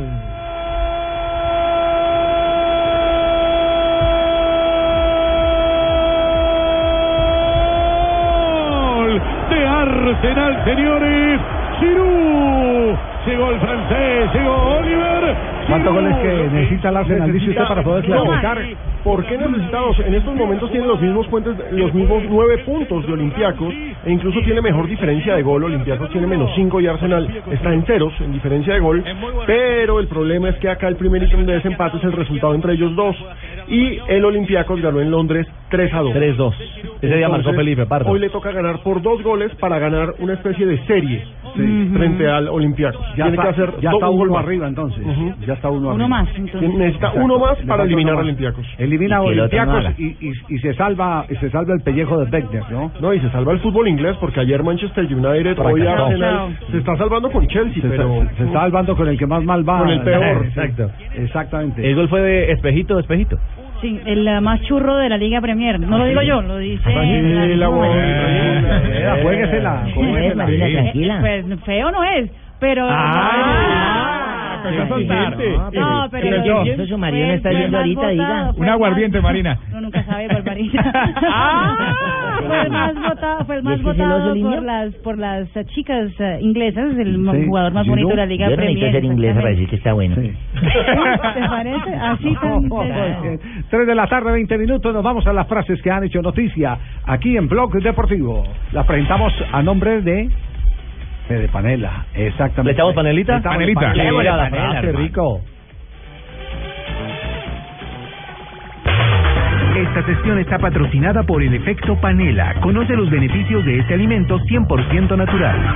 Gol de Arsenal, señores. Giroud. Llegó el francés, llegó Oliver. ¿Cuántos goles que necesita el Arsenal, dice usted, para poder clasificar? ¿Por qué necesitados? En estos momentos tiene los mismos puentes, los mismos nueve puntos de Olympiacos e incluso tiene mejor diferencia de gol. Olympiacos tiene menos cinco y Arsenal está en ceros en diferencia de gol. Pero el problema es que acá el primer ítem de desempate es el resultado entre ellos dos. Y el Olympiacos ganó en Londres 3 a 2. 3-2. Ese día marcó Felipe Pardo. Hoy le toca ganar por dos goles para ganar una especie de serie frente al Olympiacos. Ya Tiene está, que hacer ya está un uno gol más. arriba entonces. Ya está uno arriba. Uno más. entonces. Tiene- Necesita Exacto. uno más para eliminar a. Olympiacos. Elimina a Olympiacos y, y, y se salva y se salva el pellejo de Beckner, ¿no? No, y se salva el fútbol inglés porque ayer Manchester United, hoy. Arsenal, se está salvando con Chelsea, Se, pero está, se está salvando con el que más mal va. Con el peor. Exacto. Exactamente. El gol fue de espejito, espejito. Sí, el eh, más churro de la Liga Premier. No lo digo yo, lo dice. Tranquila, güey, Eh, juéguesela, tranquila. Pues feo no es, pero. Ah, empezó a soltar. No, pero. Yo, eso su marido no está fue viendo ahorita, diga. fue Un aguardiente, Marina. No, nunca sabe por Marina. fue el más votado, por las por las chicas eh, inglesas, el jugador más bonito de la Liga Yo Premier. necesito ser inglesa para decir que está bueno. ¿Te parece? Así tan. Tres de la tarde, 20 minutos. Nos vamos a las frases que han hecho noticia aquí en Blog Deportivo. Las presentamos a nombre de. De Panela, exactamente. ¿Le echamos panelita? Le echamos Panelita. Panela, hermano. rico. Esta sesión está patrocinada por el efecto panela. Conoce los beneficios de este alimento 100% natural.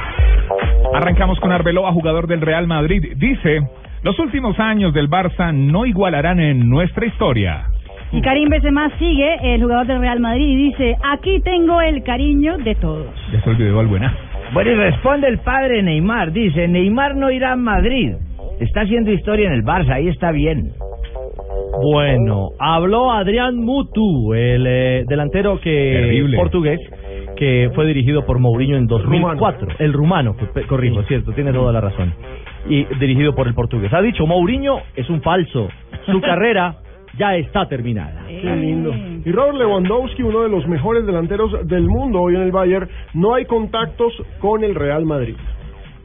Arrancamos con Arbeloa, jugador del Real Madrid. Dice, los últimos años del Barça no igualarán en nuestra historia. Y Karim Benzema sigue, el jugador del Real Madrid, y dice: Aquí tengo el cariño de todos. Ya se olvidó al buena. Bueno, y responde el padre Neymar. Dice, Neymar no irá a Madrid. Está haciendo historia en el Barça, ahí está bien. Bueno, habló Adrián Mutu, el eh, delantero que Terrible. portugués que fue dirigido por Mourinho en 2004. El rumano, que- pe- corrijo, cierto, tiene toda la razón. Y dirigido por el portugués. Ha dicho, Mourinho es un falso. Su carrera ya está terminada. Qué lindo. Y Robert Lewandowski, uno de los mejores delanteros del mundo hoy en el Bayern, no hay contactos con el Real Madrid.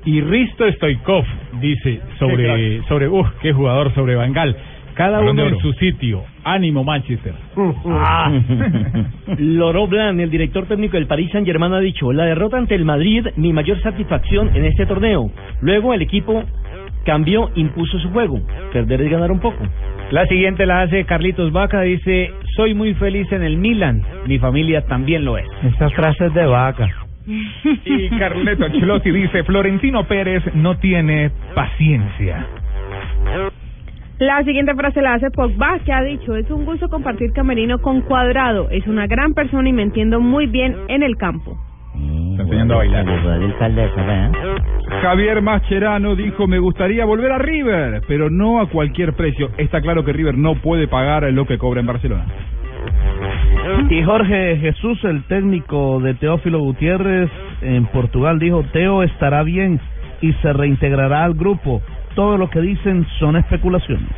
Y Risto Stoikov dice sobre, sobre, uh, qué jugador, sobre Bangal. Cada Balón uno en su sitio. Ánimo, Manchester. Ah. Laurent Blanc, el director técnico del Paris Saint Germain, ha dicho, la derrota ante el Madrid, mi mayor satisfacción en este torneo. Luego el equipo cambió, impuso su juego. Perder es ganar un poco. La siguiente la hace Carlitos Vaca, dice, soy muy feliz en el Milan, mi familia también lo es. Esta frase es de vaca. Y Carleto Ancelotti dice, Florentino Pérez no tiene paciencia. La siguiente frase la hace Pogba, que ha dicho, es un gusto compartir camerino con Cuadrado, es una gran persona y me entiendo muy bien en el campo. Está enseñando a bailar. Javier Mascherano dijo, me gustaría volver a River, pero no a cualquier precio. Está claro que River no puede pagar lo que cobra en Barcelona. Y Jorge Jesús, el técnico de Teófilo Gutiérrez en Portugal, dijo, Teo estará bien y se reintegrará al grupo. Todo lo que dicen son especulaciones.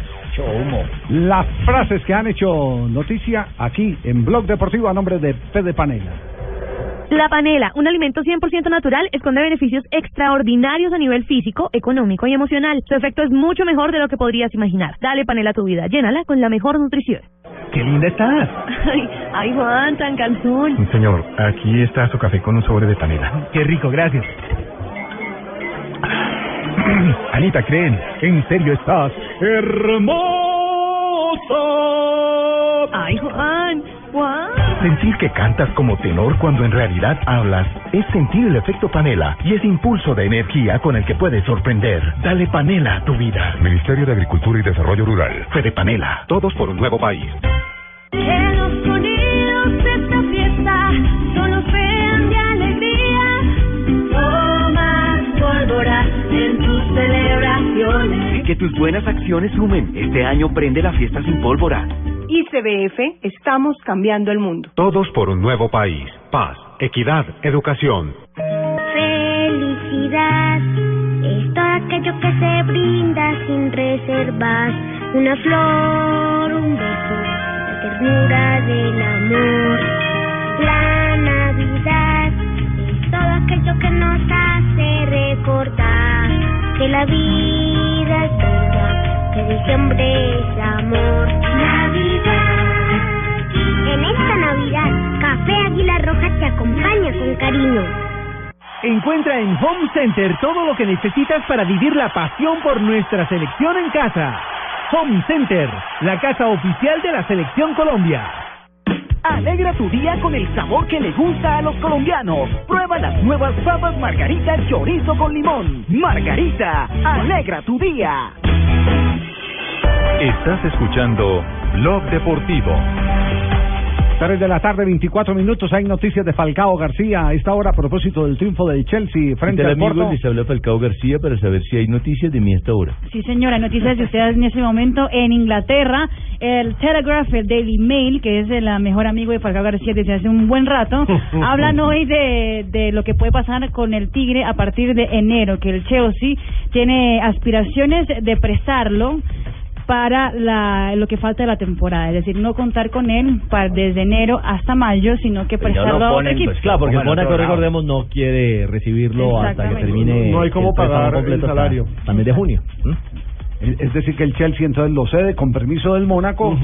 Las frases que han hecho noticia aquí en Blog Deportivo a nombre de Fede Panela. La panela, un alimento 100% natural, esconde beneficios extraordinarios a nivel físico, económico y emocional. Su efecto es mucho mejor de lo que podrías imaginar. Dale panela a tu vida, llénala con la mejor nutrición. ¡Qué linda estás! Ay, ay Juan, tan calzón. Señor, aquí está su café con un sobre de panela. ¡Qué rico, gracias! Anita, ¿creen? ¿En serio estás hermosa? Ay Juan, Sentir que cantas como tenor cuando en realidad hablas es sentir el efecto panela y ese impulso de energía con el que puedes sorprender. Dale panela a tu vida. Ministerio de Agricultura y Desarrollo Rural. Fede Panela, todos por un nuevo país. Que los sonidos de esta fiesta solo sean de alegría. Tomas pólvora en tus celebraciones. Que tus buenas acciones sumen. Este año prende la fiesta sin pólvora. ICBF, estamos cambiando el mundo. Todos por un nuevo país. Paz, equidad, educación. Felicidad es todo aquello que se brinda sin reservas. Una flor, un beso, la ternura del amor. La Navidad es todo aquello que nos hace recordar que la vida es bella, que diciembre es amor. Navidad. Navidad, Café Águila Roja te acompaña con cariño. Encuentra en Home Center todo lo que necesitas para vivir la pasión por nuestra selección en casa. Home Center, la casa oficial de la Selección Colombia. Alegra tu día con el sabor que le gusta a los colombianos. Prueba las nuevas papas Margarita Chorizo con limón. Margarita, alegra tu día. Estás escuchando Blog Deportivo. 3 de la tarde, 24 minutos. Hay noticias de Falcao García a esta hora a propósito del triunfo del Chelsea frente al Porto. amigos? Les habla Falcao García para saber si hay noticias de mí a esta hora. Sí, señora, noticias de ustedes en este momento en Inglaterra. El Telegraph, el Daily Mail, que es el mejor amigo de Falcao García desde hace un buen rato, hablan hoy de, de lo que puede pasar con el Tigre a partir de enero, que el Chelsea tiene aspiraciones de prestarlo para la, lo que falta de la temporada, es decir, no contar con él para, desde enero hasta mayo, sino que prestarlo a otro equipo. pues claro, porque el Mónaco, recordemos, no quiere recibirlo hasta que Exactamente. termine. No hay cómo el pagar el hasta salario. También de junio. Es es decir, que el Chelsea entonces lo cede con permiso del Mónaco,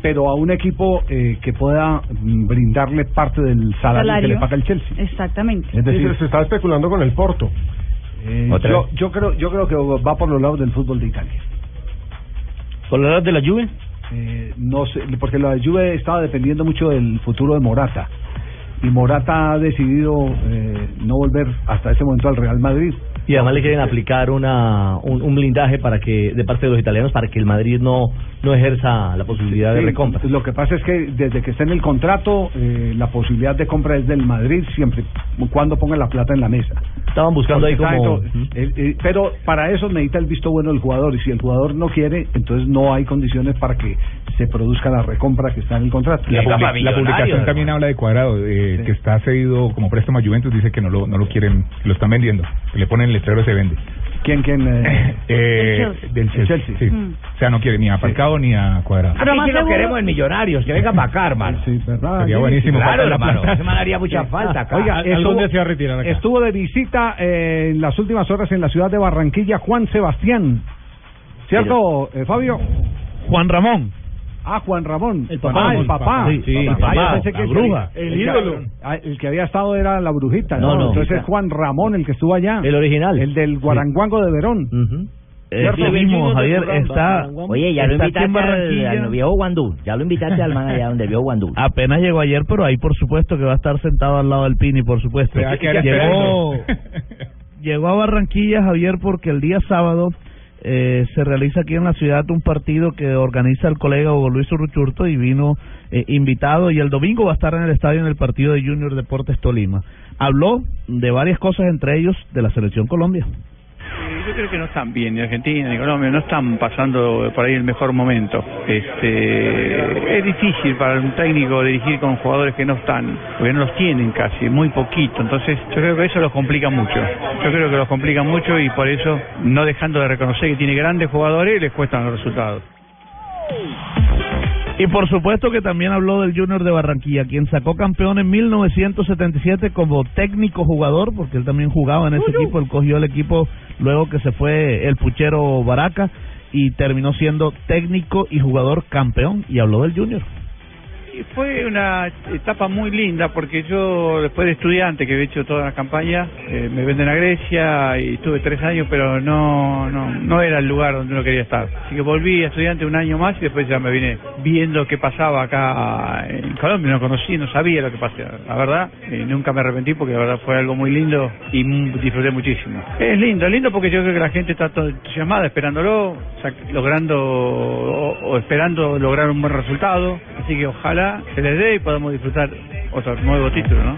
pero a un equipo eh, que pueda mm, brindarle parte del salario, que le paga el Chelsea. Exactamente. Es decir, Sí, se, está especulando con el Porto. Eh, ¿Otra yo, yo creo yo creo que va por los lados del fútbol de Italia. ¿Por la edad de la Juve? Eh, no sé, porque la Juve estaba dependiendo mucho del futuro de Morata. Y Morata ha decidido eh, no volver hasta ese momento al Real Madrid. Y además le quieren aplicar una, un, un blindaje para que de parte de los italianos para que el Madrid no, no ejerza la posibilidad de recompra. Lo que pasa es que desde que está en el contrato, eh, la posibilidad de compra es del Madrid siempre cuando ponga la plata en la mesa. Estaban buscando ahí como... dentro- eh, eh, pero para eso necesita el visto bueno del jugador y si el jugador no quiere, entonces no hay condiciones para que se produzca la recompra que está en el contrato. La, la publicación también habla de Cuadrado, eh, que está cedido como préstamo a Juventus, dice que no lo, no lo quieren, lo están vendiendo, que le ponen el letrero se vende. ¿Quién, quién? eh? Eh, El Chelsea. del Chelsea, El Chelsea. sí. Mm. O sea, no quiere ni a Falcao ni a Cuadrado. Ah, Pero más sí lo queremos en Millonarios, que venga para acá, hermano. Sí, ¿verdad? Sería Sí, buenísimo claro, hermano. Se me haría mucha falta acá. Oiga, ¿A- a estuvo- dónde se va a retirar acá? Estuvo de visita eh, en las últimas horas en la ciudad de Barranquilla Juan Sebastián. ¿Cierto, eh, Fabio? Juan Ramón. Ah, Juan Ramón. El papá. Ah, el papá. Sí, sí, el papá, la que bruja. El ídolo. ah, El que había estado era la brujita. No, no. Entonces es Juan Ramón el que estuvo allá. El original. El del Guaranguango de Verón. Ese ¿Cierto? mismo, Javier, está... Oye, ya lo invitaste al, al viejo Guandú. Ya lo invitaste al man allá donde vio Guandú. Apenas llegó ayer, pero ahí por supuesto que va a estar sentado al lado del Pini, por supuesto. Llegó a Barranquilla, Javier, porque el día sábado eh, se realiza aquí en la ciudad un partido que organiza el colega Hugo Luis Urruchurto y vino eh, invitado y el domingo va a estar en el estadio en el partido de Junior Deportes Tolima. Habló de varias cosas, entre ellos de la selección Colombia. Eh, Yo creo que no están bien, ni Argentina ni Colombia, no están pasando por ahí el mejor momento. Este, es difícil para un técnico dirigir con jugadores que no están, porque no los tienen casi, muy poquito. Entonces, yo creo que eso los complica mucho. Yo creo que los complica mucho y por eso, no dejando de reconocer que tiene grandes jugadores, les cuestan los resultados. Y por supuesto que también habló del Junior de Barranquilla, quien sacó campeón en 1977 como técnico jugador, porque él también jugaba en ese equipo, él cogió el equipo luego que se fue el puchero Baraca y terminó siendo técnico y jugador campeón y habló del Junior. Fue una etapa muy linda porque yo después de estudiante que había hecho toda la campaña eh, me venden a Grecia y estuve tres años pero no, no no era el lugar donde uno quería estar. Así que volví a estudiante un año más y después ya me vine viendo qué pasaba acá en Colombia. No conocí no sabía lo que pasaba la verdad eh, nunca me arrepentí porque la verdad fue algo muy lindo y disfruté muchísimo. Es lindo es lindo porque yo creo que la gente está todo entusiasmada esperándolo logrando o, o esperando lograr un buen resultado. Así que ojalá se les dé y podamos disfrutar otro nuevo título ¿no?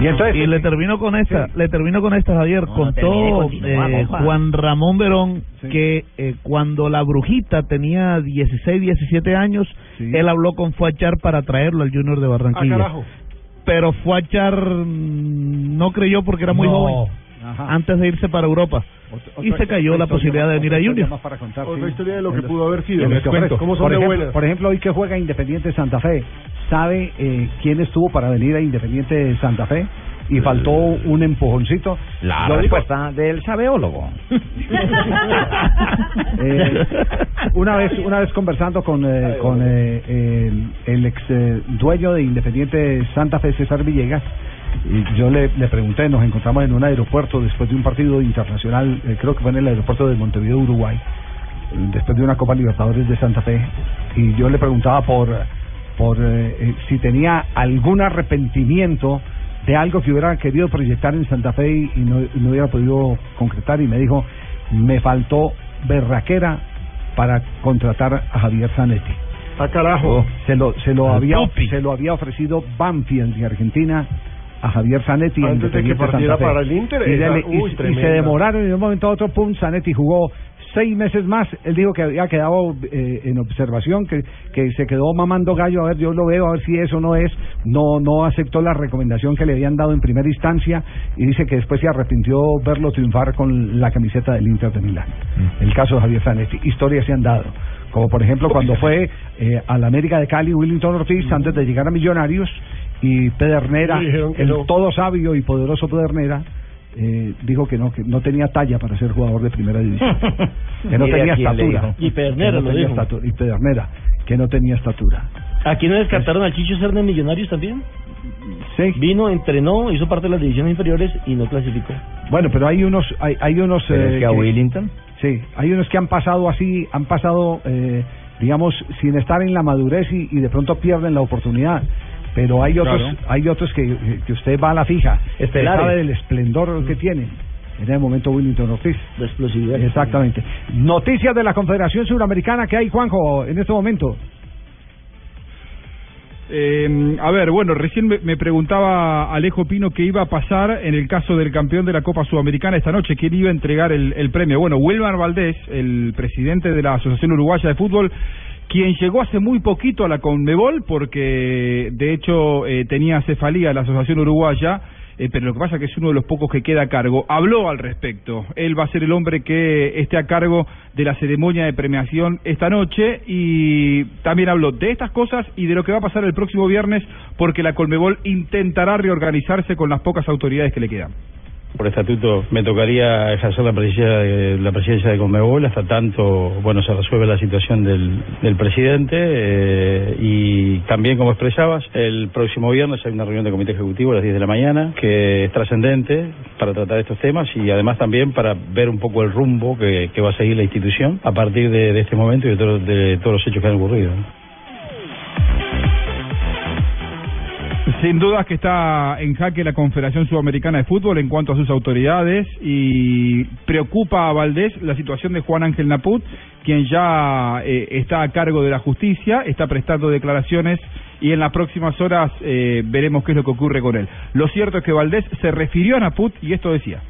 Y entonces y le termino con esta, le termino con esta Javier, termine, contó eh. Juan Ramón Verón que eh, cuando la brujita tenía 16, 17 años, él habló con Fuachar para traerlo al Junior de Barranquilla. Ah, carajo. Pero Fuachar mm, no creyó porque era muy No. joven Ajá. antes de irse para Europa y se cayó la posibilidad de venir a Junior. más para contar, Otra sí. historia de lo que pudo haber sido. Les cuentos. ¿Cómo son por de ejemplo, buenas? Por ejemplo, hoy que juega Independiente Santa Fe, ¿sabe eh, quién estuvo para venir a Independiente Santa Fe? Y faltó un empujoncito. La Yo digo, respuesta del sabeólogo. eh, una vez una vez conversando con eh, con eh, el ex eh, dueño de Independiente Santa Fe César Villegas y yo le, le pregunté nos encontramos en un aeropuerto después de un partido internacional eh, creo que fue en el aeropuerto de Montevideo Uruguay después de una Copa Libertadores de Santa Fe y yo le preguntaba por por si tenía algún arrepentimiento de algo que hubiera querido proyectar en Santa Fe y, y no, y no hubiera podido concretar y me dijo me faltó berraquera para contratar a Javier Zanetti. Ah, carajo. Se lo, se lo había se lo había ofrecido Banfield de Argentina a Javier Zanetti Antes de que partiera Santa Fe. para el Inter, y, y- uy, y se demoraron y de un momento a otro pum Zanetti jugó seis meses más él dijo que había quedado eh, en observación que, que se quedó mamando gallo a ver yo lo veo a ver si eso no es no no aceptó la recomendación que le habían dado en primera instancia y dice que después se arrepintió verlo triunfar con la camiseta del Inter de Milán. El caso de Javier Zanetti historias se han dado como por ejemplo cuando fue eh, al América de Cali Willington Ortiz antes de llegar a Millonarios y Pedernera el no. todo sabio y poderoso Pedernera eh, dijo que no que no tenía talla para ser jugador de primera división que no tenía estatura. Y Pedernera Que no lo tenía dijo. estatura, y Pedernera que no tenía estatura ¿Aquí no descartaron al Chicho Serna en Millonarios también? Sí. Vino, entrenó, hizo parte de las divisiones inferiores y no clasificó. Bueno, pero hay unos, hay, hay unos. Pero es eh, que a Willington. Sí, hay unos que han pasado así, han pasado, eh, digamos, sin estar en la madurez y, y de pronto pierden la oportunidad. Pero hay otros, Claro. hay otros que, que usted va a la fija, sabe del esplendor que tiene. En el momento Willington Ortiz. La explosividad. Exactamente. Noticias de la Confederación Suramericana que hay, Juanjo, en este momento. Eh, a ver, bueno, recién me, me preguntaba Alejo Pino qué iba a pasar en el caso del campeón de la Copa Sudamericana esta noche, quién iba a entregar el, el premio. Bueno, Wilmar Valdés, el presidente de la Asociación Uruguaya de Fútbol, quien llegó hace muy poquito a la Conmebol, porque de hecho eh, tenía cefalía la Asociación Uruguaya, eh, pero lo que pasa es que es uno de los pocos que queda a cargo. Habló al respecto. Él va a ser el hombre que esté a cargo de la ceremonia de premiación esta noche y también habló de estas cosas y de lo que va a pasar el próximo viernes porque la Colmebol intentará reorganizarse con las pocas autoridades que le quedan. Por estatuto me tocaría ejercer la presidencia de, la presidencia de Conmebol hasta tanto bueno se resuelve la situación del, del presidente eh, y también como expresabas el próximo viernes hay una reunión de comité ejecutivo a las 10 de la mañana que es trascendente para tratar estos temas y además también para ver un poco el rumbo que, va a seguir la institución a partir de, de este momento y de, todo- de todos los hechos que han ocurrido. Sin duda que está en jaque la Confederación Sudamericana de Fútbol en cuanto a sus autoridades y preocupa a Valdés la situación de Juan Ángel Naput, quien ya eh, está a cargo de la justicia, está prestando declaraciones y en las próximas horas eh, veremos qué es lo que ocurre con él. Lo cierto es que Valdés se refirió a Naput y esto decía.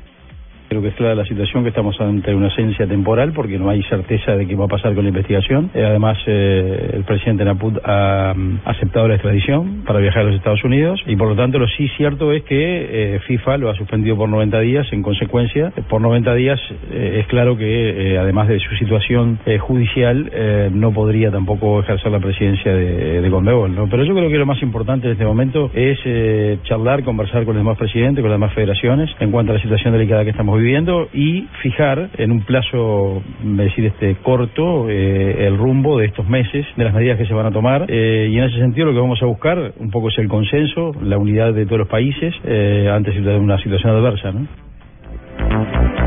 Creo que es clara la situación que estamos ante una ausencia temporal porque no hay certeza de qué va a pasar con la investigación. Eh, además, eh, el presidente Naput ha mm, aceptado la extradición para viajar a los Estados Unidos y por lo tanto lo sí cierto es que eh, FIFA lo ha suspendido por 90 días. En consecuencia, por 90 días es claro que además de su situación judicial no podría tampoco ejercer la presidencia de, de. Pero yo creo que lo más importante en este momento es charlar, conversar con los demás presidentes, con las demás federaciones en cuanto a la situación delicada que estamos viviendo y fijar en un plazo, decir este corto, eh, el rumbo de estos meses, de las medidas que se van a tomar eh, y en ese sentido lo que vamos a buscar un poco es el consenso, la unidad de todos los países eh, ante una situación adversa, ¿no?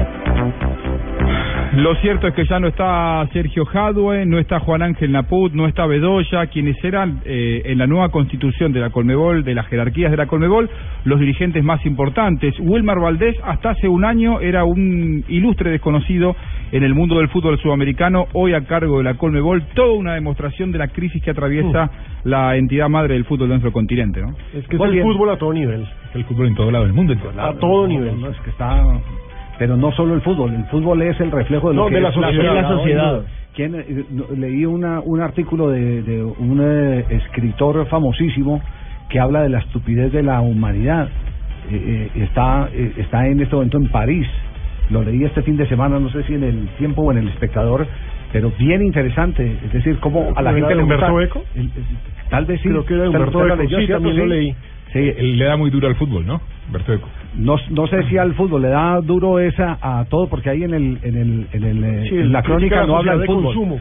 Lo cierto es que ya no está Sergio Jadue, no está Juan Ángel Naput, no está Bedoya, quienes eran eh, en la nueva constitución de la Colmebol, de las jerarquías de la Colmebol, los dirigentes más importantes. Wilmar Valdés hasta hace un año era un ilustre desconocido en el mundo del fútbol sudamericano, hoy a cargo de la Colmebol, toda una demostración de la crisis que atraviesa la entidad madre del fútbol de nuestro continente. ¿no? Es que es el fútbol a todo nivel. El fútbol en todo lado del mundo. En todo A todo nivel. No, es que está. Pero no solo el fútbol, el fútbol es el reflejo de lo No, que de la es sociedad. La La sociedad. ¿Quién, eh, leí una, un artículo de, de un eh, escritor famosísimo que habla de la estupidez de la humanidad. Eh, eh, está, está en este momento en París. Lo leí este fin de semana, no sé si en el tiempo o en el espectador, pero bien interesante. Es decir, cómo a la ¿Era gente de le gusta. Eco? el- el- tal vez sí. Creo que era Humberto Eco, leyó, sí, también lo leí. Sí, Él le da muy duro al fútbol, ¿no? Humberto Eco. No, no sé si al fútbol le da duro esa a todo porque ahí en el en el en, el, eh, Sí, en la crónica la no habla del de fútbol. consumo,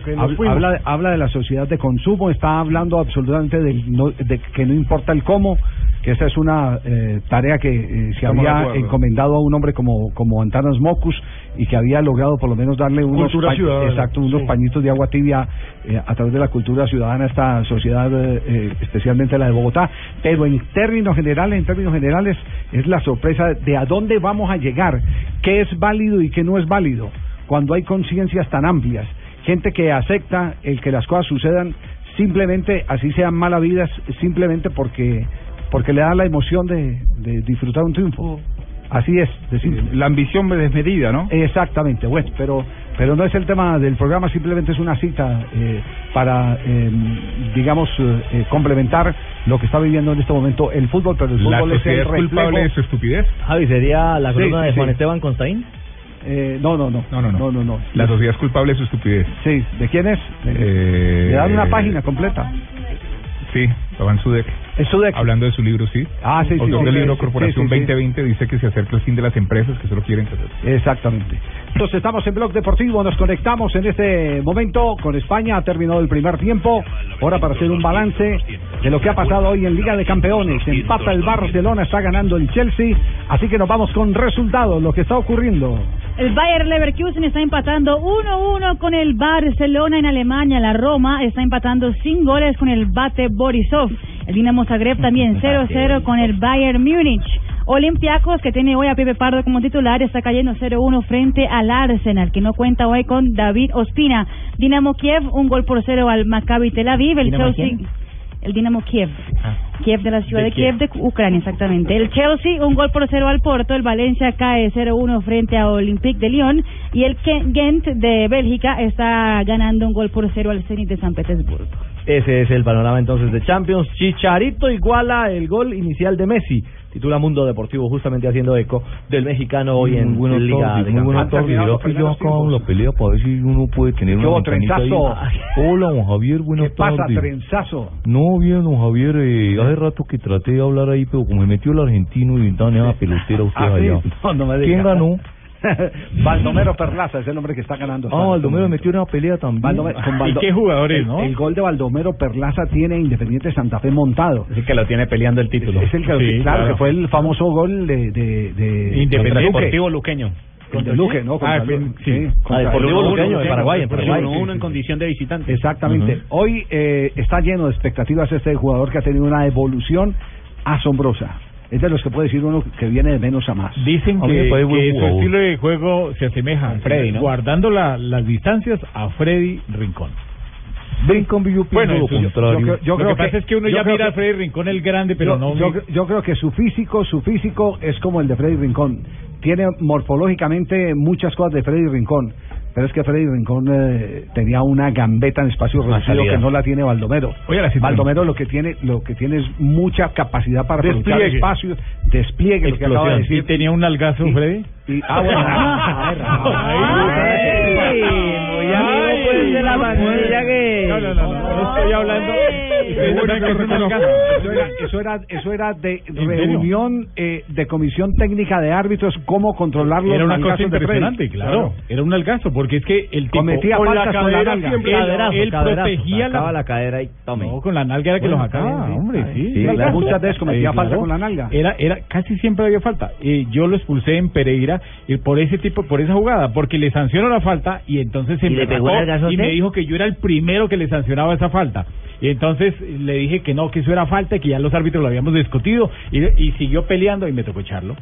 habla, habla de la sociedad de consumo está hablando absolutamente del no- de que no importa el cómo que esa es una eh, tarea que eh, se Estamos de había encomendado a un hombre como como Antanas Mocus y que había logrado por lo menos darle unos pa- exacto unos sí. pañitos de agua tibia eh, a través de la cultura ciudadana a esta sociedad eh, eh, especialmente la de Bogotá. Pero en términos generales en términos generales es la sorpresa de a dónde vamos a llegar qué es válido y qué no es válido cuando hay conciencias tan amplias gente que acepta el que las cosas sucedan simplemente así sean malas vidas simplemente porque porque le da la emoción de, de disfrutar un triunfo así es de simple. La ambición desmedida, ¿no? Exactamente, bueno, pero pero no es el tema del programa, simplemente es una cita eh, para, eh, digamos, eh, eh, complementar lo que está viviendo en este momento el fútbol, pero el La fútbol es sociedad el es culpable reflejo- de su estupidez. Javi, ¿sería la Sí, columna sí, de Juan. Esteban Constaín? Eh, no, no, no, No, no, no. no, no, no. La sociedad es culpable de su estupidez. Sí, ¿de quién es? Eh, Le dan una página completa. Sí, Iván Sudek. Es Sudek. Hablando de su libro, sí. Ah, sí, sí, Autor sí, del sí, libro sí, Corporación sí, sí, sí. 2020 dice que se acerca el fin de las empresas que solo quieren crecer. Exactamente. Entonces estamos en Blog Deportivo, nos conectamos en este momento con España, ha terminado el primer tiempo, ahora para hacer un balance de lo que ha pasado hoy en Liga de Campeones, empata el Barcelona, está ganando el Chelsea, así que nos vamos con resultados, lo que está ocurriendo. El Bayer Leverkusen está empatando 1-1 con el Barcelona en Alemania. La Roma está empatando sin goles con el Bate Borisov. El Dinamo Zagreb también 0-0 con el Bayern Múnich. Olympiacos, que tiene hoy a Pepe Pardo como titular, está cayendo 0-1 frente al Arsenal, que no cuenta hoy con David Ospina. Dinamo Kiev, un gol por cero al Maccabi Tel Aviv. El ¿Dinamo Chelsea... quién? El Dinamo Kiev. Kiev de la ciudad De de, Kiev, de Ucrania, exactamente. El Chelsea, un gol por cero al Porto. El Valencia cae 0-1 frente a Olympique de Lyon. Y el Gent de Bélgica está ganando un gol por cero al Zenit de San Petersburgo. Ese es el panorama entonces de Champions. Chicharito iguala el gol inicial de Messi. Titula Mundo Deportivo justamente haciendo eco del mexicano hoy en Muy buenas Liga tardes, de Campeones. ya acabamos la pelea para ver si uno puede tener ¿Qué una trenzazo? Hola, don Javier, buenas ¿Qué pasa, trenzazo? No, bien, don Javier, eh, hace rato que traté de hablar ahí, pero como me metió el argentino y esa pelotera usted allá. No, no me ¿Quién ganó? Baldomero Perlaza es el hombre que está ganando. Ah, Baldomero metió en la pelea también. Baldomero- con Baldo- el, El gol de Baldomero Perlaza tiene Independiente Santa Fe montado. Es el que lo tiene peleando el título. Es el que, Sí, claro, que fue el famoso gol de, de, de Independiente Luque. Deportivo Luqueño. Contra Luque, ¿no? Contra Ah, Luque, sí. sí, Ah, contra Deportivo Luque. Luqueño, de Paraguay, en Paraguay. Uno en condición de visitante. Exactamente. Hoy eh, está lleno de expectativas este jugador que ha tenido una evolución asombrosa. Es de los que puede decir uno que viene de menos a más. Dicen que, su estilo de juego se asemeja, Freddy, ¿no? guardando la- las distancias, a Freddy Rincón. Rincón, pienso Bueno, lo yo- contrario. yo creo- yo creo Lo que pasa es que uno ya mira a Freddy Rincón el grande, pero no... yo, yo creo que su físico, su físico es como el de Freddy Rincón. Tiene morfológicamente muchas cosas de Freddy Rincón, pero es que Freddy Rincón eh, tenía una gambeta en espacio reducido que no la tiene Baldomero. Oye, la situación- Baldomero lo que tiene, lo que tiene es mucha capacidad para aprovechar Despliegue. espacios, despliegue, lo que acaba de decir. ¿Y tenía un algazo, Freddy? y- ah, bueno. La que... No, no, no, no, estoy hablando... Eso era, eso era, eso era de reunión eh, de comisión técnica de árbitros, cómo controlar los Era una cosa impresionante, claro. Era un algazo, porque es que el tipo Cometía con la faltas con la cadera nalga. siempre, Caderazo, él, protegía la, la cadera y tome. No, con la nalga era que Bueno, lo sacaba, hombre, sí. Muchas veces cometía falta con la nalga. Era, era, casi siempre había falta. Eh, yo lo expulsé en Pereira y por ese tipo, por esa jugada, porque le sancionó la falta y entonces se ¿Y le pegó el enracó algazo a y me dijo que yo era el primero que le sancionaba esa falta. Y entonces le dije que no, que eso era falta, que ya los árbitros lo habíamos discutido y, y siguió peleando y me tocó echarlo.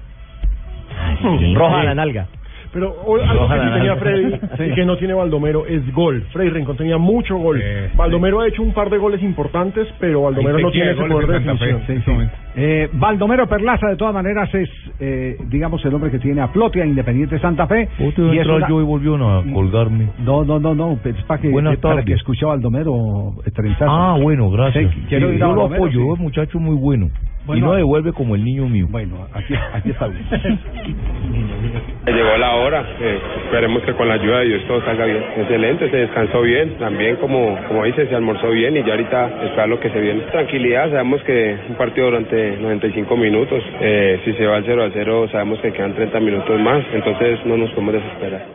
Roja a la nalga. Pero hoy, algo que Roja sí tenía. Freddy Sí. y que no tiene Baldomero es gol. Freddy Rincón tenía mucho gol. Baldomero ha hecho un par de goles importantes, pero Baldomero no tiene ese poder de definición. Eh, Baldomero Perlaza, de todas maneras, es, eh, digamos, el hombre que tiene a flote a Independiente Santa Fe. Otro y una- yo y volvió a colgarme. No, no, no, no, es para que, Buenas para que escuche a Baldomero eh, Trenzazo. Ah, bueno, gracias. Sí, quiero Sí, ir a yo lo Baldomero, apoyo, sí. es un muchacho muy bueno. Bueno. y no devuelve como el niño mío. Bueno, aquí, aquí está bien. Llegó la hora, eh, esperemos que con la ayuda de Dios todo salga bien. Excelente, se descansó bien, también como, como dice, se almorzó bien y ya ahorita esperar lo que se viene. Tranquilidad, sabemos que un partido durante 95 minutos, eh, si se va al 0 a 0 sabemos que quedan 30 minutos más, entonces no nos podemos desesperar.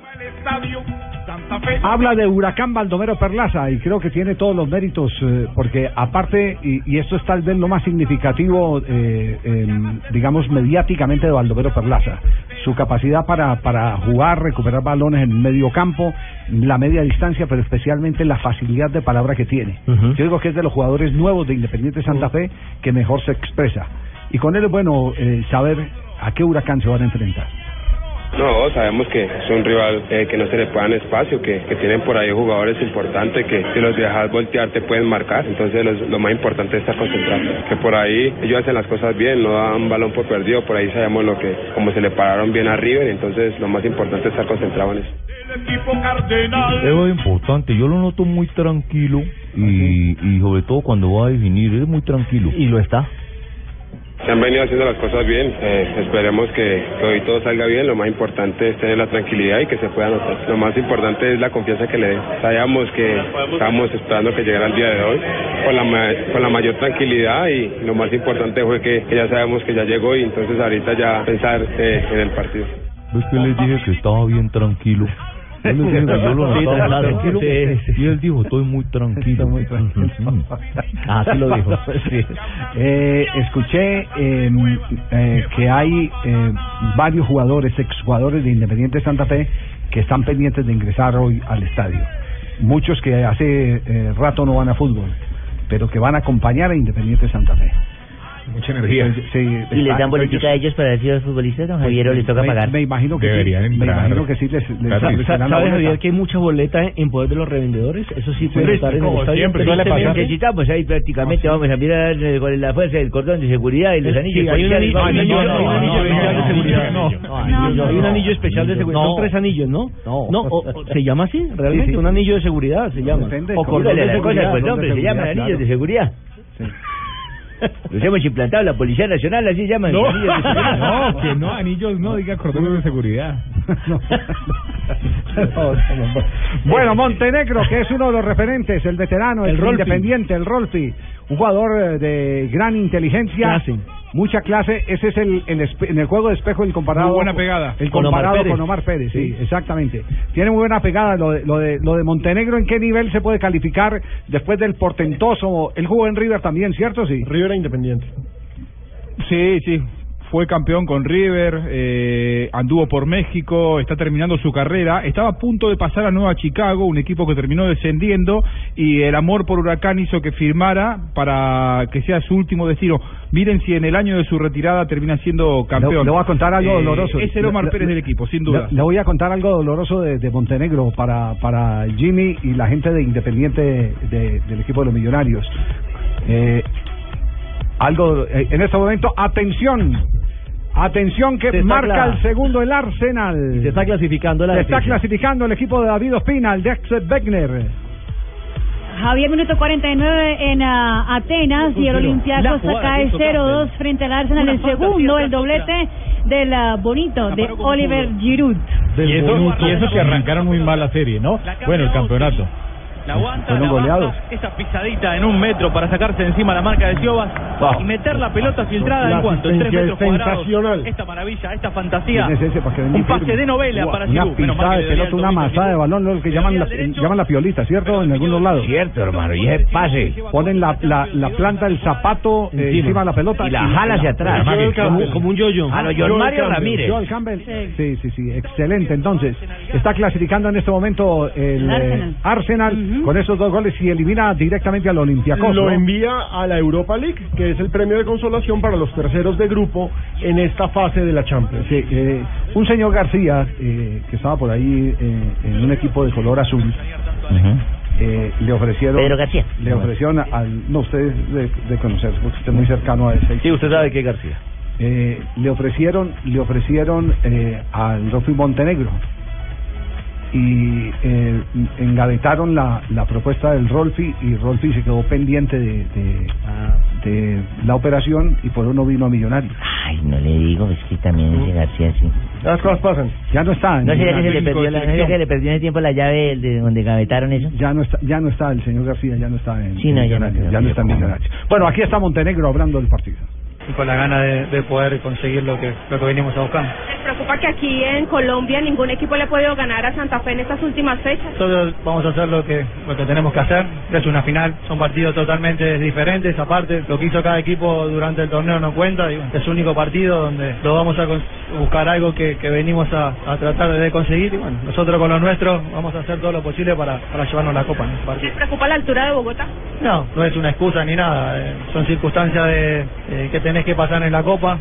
Habla de Huracán Baldomero Perlaza y creo que tiene todos los méritos, eh, porque aparte, y, y esto es tal vez lo más significativo, eh, em, digamos, mediáticamente de Baldomero Perlaza, su capacidad para, para jugar, recuperar balones en medio campo, la media distancia, pero especialmente la facilidad de palabra que tiene. Yo digo que es de los jugadores nuevos de Independiente Santa Fe que mejor se expresa. Y con él es bueno eh, saber a qué Huracán se van a enfrentar. No, sabemos que es un rival eh, que no se le puedan espacio, que, que tienen por ahí jugadores importantes que si los dejas voltear te pueden marcar. Entonces los- lo más importante es estar concentrado. Que por ahí ellos hacen las cosas bien, no dan balón por perdido, por ahí sabemos lo que, como se le pararon bien a River, entonces lo más importante es estar concentrado en eso. Eso es importante, yo lo noto muy tranquilo y, y sobre todo cuando va a definir, es muy tranquilo. Y lo está. Se han venido haciendo las cosas bien, eh, esperemos que, hoy todo salga bien, lo más importante es tener la tranquilidad y que se pueda notar. Lo más importante es la confianza que le den. Sabíamos que estábamos esperando que llegara el día de hoy con la, con la mayor tranquilidad y lo más importante fue que, que ya sabemos que ya llegó y entonces ahorita ya pensar eh, en el partido. ¿Ves que les dije que estaba bien tranquilo? Yo lo Sí, claro, sí, sí. Y él dijo, estoy muy tranquilo. muy tranquilo. Así lo dijo. Sí. Eh, escuché eh, eh, que hay eh, varios jugadores, exjugadores de Independiente Santa Fe, que están pendientes de ingresar hoy al estadio. Muchos que hace rato no van a fútbol, pero que van a acompañar a Independiente Santa Fe. Mucha energía. Sí, ¿Y les dan boletica a ellos para decir a los futbolistas, don Javier, o les toca me, pagar? Me imagino que Deberían sí. entrar. Me imagino que sí les, les, les ¿Sabes. Javier, que hay mucha boleta en poder de los revendedores? Eso sí puede estar en el estadio. siempre, suele pasar. Necesitamos ahí prácticamente, vamos a mirar eh, con la fuerza del cordón de seguridad y los Sí, anillos hay un anillo- anillo- anillo especial de seguridad. no, hay un anillo especial de seguridad. Son tres anillos, ¿no? No. No, o- o- ¿se llama así? Realmente, un anillo de seguridad se llama. O cordón de seguridad. nombre, se anillos claro. de seguridad. Los hemos implantado la Policía Nacional, así llaman. No, que no, anillos no, diga cordones de seguridad. Bueno, Montenegro, que es uno de los referentes, el veterano, el, independiente, el Rolfi, un jugador eh, de gran inteligencia, Clase. Mucha clase. Ese es el, el espe- en el juego de espejo el comparado. Muy buena pegada. El Con Omar comparado Pérez. con Omar Pérez, sí, exactamente. Tiene muy buena pegada lo de, lo de lo de Montenegro. ¿En qué nivel se puede calificar después del portentoso? El jugó en River también, ¿cierto? Sí. River e Independiente. Sí, sí. Fue campeón con River, eh, anduvo por México, está terminando su carrera, estaba a punto de pasar a Nueva Chicago, un equipo que terminó descendiendo y el amor por Huracán hizo que firmara para que sea su último destino. Miren si en el año de su retirada termina siendo campeón. Le, voy a contar algo Eh, doloroso. Es el Omar Le- Pérez le- del equipo, sin duda. Le, voy a contar algo doloroso de, de Montenegro para, para Jimmy y la gente de Independiente de- del equipo de los Millonarios. Eh, algo eh, en este momento, atención. Atención que marca el segundo el Arsenal. Se está clasificando la Se está clasificando el equipo de David Ospina, el de Axel Wegner. Javier, minuto 49 en ah, Atenas y el Olympiacos cae que hizo 0-2 frente al Arsenal. Una El segundo, el doblete del ah, bonito de Oliver Giroud. Y eso, y eso que arrancaron muy mal la serie, ¿no? Bueno, el campeonato. La aguanta, la baja, esa pisadita en un metro para sacarse encima la marca de Ciobas y meter la pelota filtrada La en cuanto, en tres metros es cuadrados. Esta maravilla, esta fantasía. ¿Quién es ese para Un pase de novela para Una Giroud. Menos mal pisada que de pelota, el una tobillo masada de balón, lo que llaman la, llaman la piolita, ¿cierto? En algunos lados. Cierto, hermano, y ese pase. Ponen la, la, la planta del zapato eh, encima. de la pelota Y la jala hacia atrás. Como, como un yoyo. A lo John Mario Ramírez. Joel Campbell. Sí, sí, sí, excelente. Entonces, está clasificando en este momento el eh, Arsenal, con esos dos goles y elimina directamente al Olympiacos. Lo ¿no? envía a la Europa League, que es el premio de consolación para los terceros de grupo en esta fase de la Champions. Sí, eh, un señor García, eh, que estaba por ahí eh, en un equipo de color azul, eh, le ofrecieron... Pedro García. Le ofrecieron al... No, usted es de, de conocer, porque usted es muy cercano a ese. Sí, usted sabe que es García. Eh, le ofrecieron le ofrecieron eh, al Rolfi Montenegro y eh, engavetaron la, la propuesta del Rolfi y Rolfi se quedó pendiente de, de, de la operación y por eso no vino a Millonarios. Ay, no le digo, es que también ese García sí. Las cosas pasan. Ya no está. en ¿No sería que se le perdió, la, ¿no que le perdió en el tiempo la llave de donde gavetaron eso? Ya no está, ya no está el señor García, ya no está en Sí, no, ya no, ya no está en. Millonarios. Bueno, aquí está Montenegro hablando del partido. Y con la gana de, de poder conseguir lo que, lo que venimos a buscar. ¿Les preocupa que aquí en Colombia ningún equipo le ha podido ganar a Santa Fe en estas últimas fechas? Nosotros vamos a hacer lo que lo que tenemos que hacer. Es una final, son partidos totalmente diferentes. Aparte, lo que hizo cada equipo durante el torneo no cuenta. y es un único partido donde lo vamos a buscar algo que, que venimos a, a tratar de conseguir. Y bueno, nosotros con lo nuestro vamos a hacer todo lo posible para, para llevarnos la copa. ¿Les preocupa la altura de Bogotá? No, no es una excusa ni nada. eh, son circunstancias de eh, que tenés que pasar en la Copa.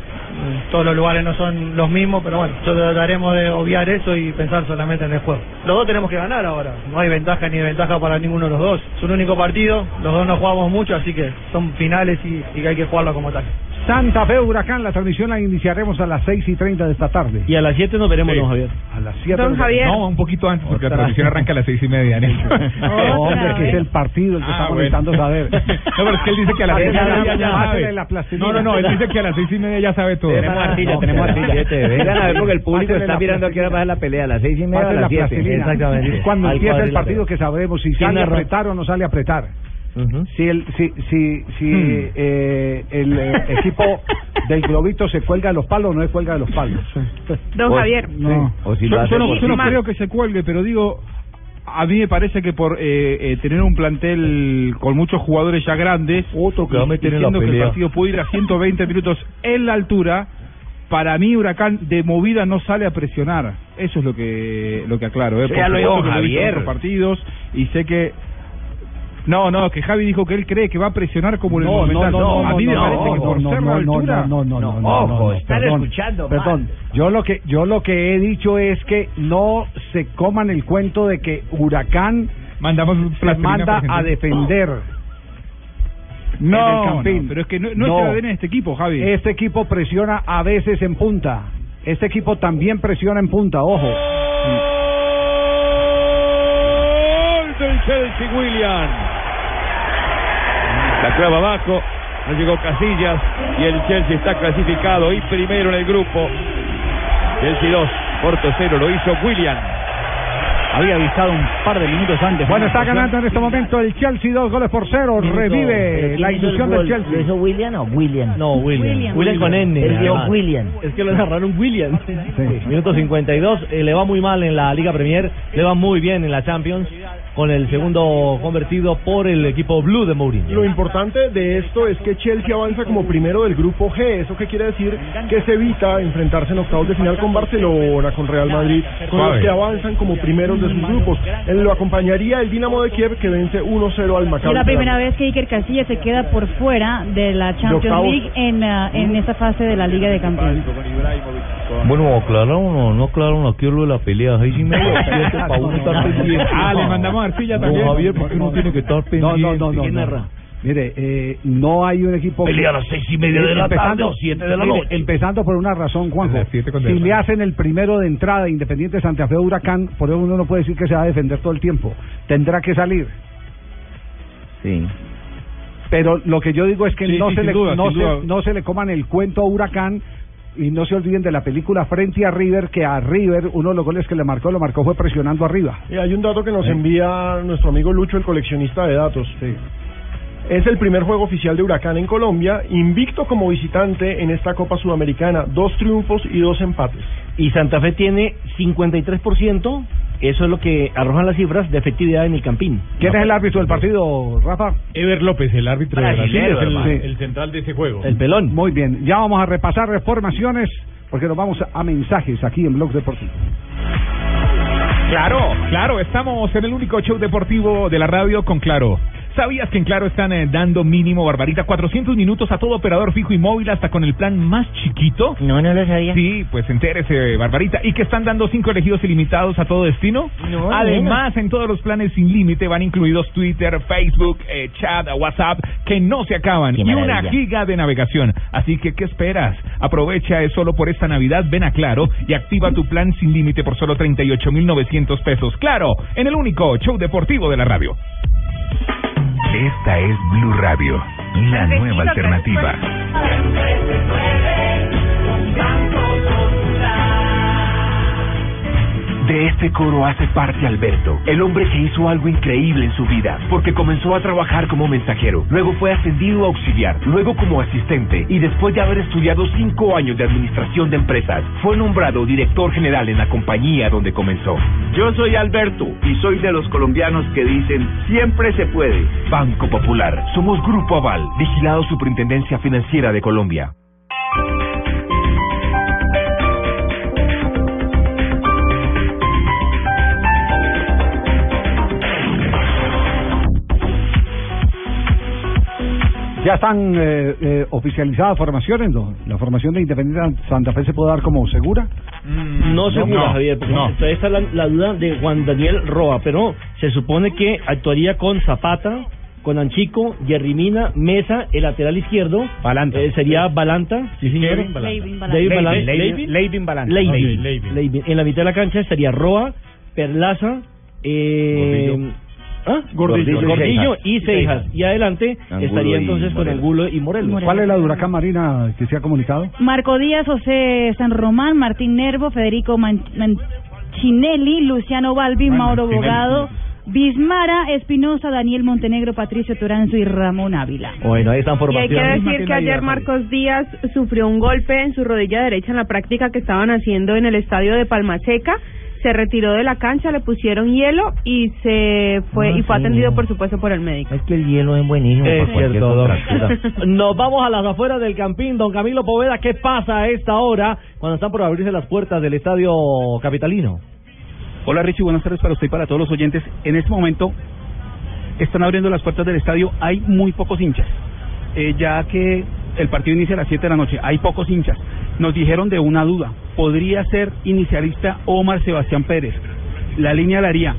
Todos los lugares no son los mismos, pero bueno, trataremos de obviar eso y pensar solamente en el juego. Los dos tenemos que ganar ahora. No hay ventaja ni desventaja para ninguno de los dos. Es un único partido. Los dos no jugamos mucho, así que son finales y, y hay que jugarlo como tal. Santa Fe Huracán, la transmisión la iniciaremos a las 6 y 30 de esta tarde. Y a las 7 nos veremos, Sí. don Javier. A las 7 Don Javier. No, un poquito antes, porque la Otra. transmisión arranca a las seis y media. No, hombre, que es el partido el que Ah, está bueno. molestando saber. No, pero es que él dice que a las seis y Pásale media la- ya pásale sabe. la. No, no, no, él dice que a las seis y media ya sabe todo. Tenemos artilla, no, tenemos artilla. Vengan a ver porque el público Pásale está la mirando a qué hora va a la pelea, a las seis y media a las la siete. plastilina. Exactamente. Es cuando empieza el partido que sabremos si ¿Quién sale a apretar o no sale a apretar. Si el, si, si, si Hmm. eh, el eh, equipo del globito se cuelga de los palos o no se cuelga de los palos. Don Javier. No. O si yo, no, yo creo que se cuelgue, pero digo, a mí me parece que por eh, eh, tener un plantel con muchos jugadores ya grandes, Otro que va a meter en la diciendo que el partido puede ir a 120 minutos en la altura, para mí Huracán de movida no sale a presionar. Eso es lo que lo que aclaro. ¿eh? Eso ya lo Por dijo supuesto que he visto en Javier. otros partidos y sé que No, no, que Javi dijo que él cree que va a presionar como el No, no, Monumental. no, no, a mí no, me no, parece que no, por no, ser no, la no, altura. no, no, no, no, no, ojo, no, están escuchando. Perdón, yo lo que yo lo que he dicho es que no se coman el cuento de que Huracán Mandamos se manda a defender. No, no, pero es que no, no, es el ADN de este equipo, Javi. Este equipo presiona a veces en punta. Este equipo también presiona en punta, ojo. Gol del Chelsea, William. La clava abajo, no llegó Casillas y el Chelsea está clasificado y primero en el grupo. Chelsea 2, Porto 0, lo hizo William. Había avisado un par de minutos antes. Bueno, está ganando en este momento el Chelsea dos goles por cero. Revive la ilusión del Chelsea. ¿Lo hizo William o William? No, William. William. William, con N. William. Es que lo narraron William. Minuto 52. eh, le va muy mal en la Liga Premier. Le va muy bien en la Champions. Con el segundo convertido por el equipo Blue de Mourinho. Lo importante de esto es que Chelsea avanza como primero del grupo G. ¿Eso qué quiere decir? Que se evita enfrentarse en octavos de final con Barcelona, con Real Madrid, con los que avanzan como primeros de sus grupos. Él lo acompañaría el Dinamo de Kiev que vence 1-0 al Maccabi. Es la primera vez que Iker Casillas se queda por fuera de la Champions. League en, ah, en esta fase de la Liga de Campeones. Bueno, aclararon o no aclararon aquí lo de la pelea. Seis y media, siete, para uno estar pendiente. Ah, le mandamos a Arcilla No, también. Javier, porque uno tiene que estar No, pendiente. no, no, no. no. Mire, eh, no hay un equipo. Pelea a las seis y media de la tarde o siete de la mire, noche. Empezando por una razón, Juanjo. Si le hacen el primero de entrada Independiente Santa Fe Huracán, por eso uno no puede decir que se va a defender todo el tiempo. Tendrá que salir. Sí. Pero lo que yo digo es que Sí, no, sí, se le, duda, no, se, no se le coman el cuento a Huracán y no se olviden de la película Frente a River, que a River uno de los goles que le marcó, lo marcó fue presionando arriba. Y hay un dato que nos envía nuestro amigo Lucho, el coleccionista de datos. Es el primer juego oficial de Huracán en Colombia, invicto como visitante en esta Copa Sudamericana, dos triunfos y dos empates. Y Santa Fe tiene 53%. Eso es lo que arrojan las cifras de efectividad en el Campín. ¿Quién es el árbitro del partido, Rafa? Ever López, el árbitro de Brasil, es el, el central de ese juego. El pelón. Muy bien, ya vamos a repasar reformaciones porque nos vamos a mensajes aquí en Blog Deportivo. Claro, claro, estamos en el único show deportivo de la radio con Claro. ¿Sabías que en Claro están eh, dando mínimo, Barbarita, 400 minutos a todo operador fijo y móvil hasta con el plan más chiquito? No, no lo sabía. Sí, pues entérese, Barbarita. ¿Y que están dando cinco elegidos ilimitados a todo destino? No, Además, en todos los planes sin límite van incluidos Twitter, Facebook, eh, chat, WhatsApp, que no se acaban. Qué y una giga de navegación. Así que, ¿qué esperas? Aprovecha es solo por esta Navidad, ven a Claro y activa tu plan sin límite por solo 38,900 pesos. Claro, en el único show deportivo de la radio. Esta es Blue Radio, la nueva alternativa. De este coro hace parte Alberto, el hombre que hizo algo increíble en su vida, porque comenzó a trabajar como mensajero, luego fue ascendido a auxiliar, luego como asistente y después de haber estudiado cinco años de administración de empresas, fue nombrado director general en la compañía donde comenzó. Yo soy Alberto y soy de los colombianos que dicen siempre se puede. Banco Popular, somos Grupo Aval, vigilado Superintendencia Financiera de Colombia. Ya están eh, eh, oficializadas formaciones, ¿no? La formación de Independiente Santa Fe se puede dar como segura. No segura, no, Javier, porque no. todavía está la, la duda de Juan Daniel Roa, pero se supone que actuaría con Zapata, con Anchico, Jerry Mina, Mesa, el lateral izquierdo. Balanta. Eh, sería Balanta, sí señor. Kevin Balanta. Leivin Balanta. En la mitad de la cancha estaría Roa, Perlaza, eh, ¿ah? Gordillo. Gordillo y. Seijas. Y adelante Angulo estaría y entonces con. Angulo y Morelos. ¿Cuál es la de Huracán Marina que se ha comunicado? Marco Díaz, José San Román, Martín Nervo, Federico Man- Manchinelli, Luciano Balbi, Bueno, Mauro Bogado, Bismara, Espinosa, Daniel Montenegro, Patricio Toranzo y Ramón Ávila. Bueno, ahí están Y hay que decir que ayer Marcos Díaz sufrió un golpe en su rodilla derecha en la práctica que estaban haciendo en el estadio de Palmaseca. Se retiró de la cancha, le pusieron hielo y se fue Ah, y fue sí. atendido por supuesto por el médico. Es que el hielo es buenísimo Es para cierto. Nos vamos a las afueras del Campín. Don Camilo Poveda, ¿qué pasa a esta hora cuando están por abrirse las puertas del estadio capitalino? Hola Richie, buenas tardes para usted y para todos los oyentes. En este momento están abriendo las puertas del estadio, hay muy pocos hinchas. Eh, ya que el partido inicia a las 7 de la noche, hay pocos hinchas. Nos dijeron de una duda, podría ser inicialista Omar Sebastián Pérez. La línea la haría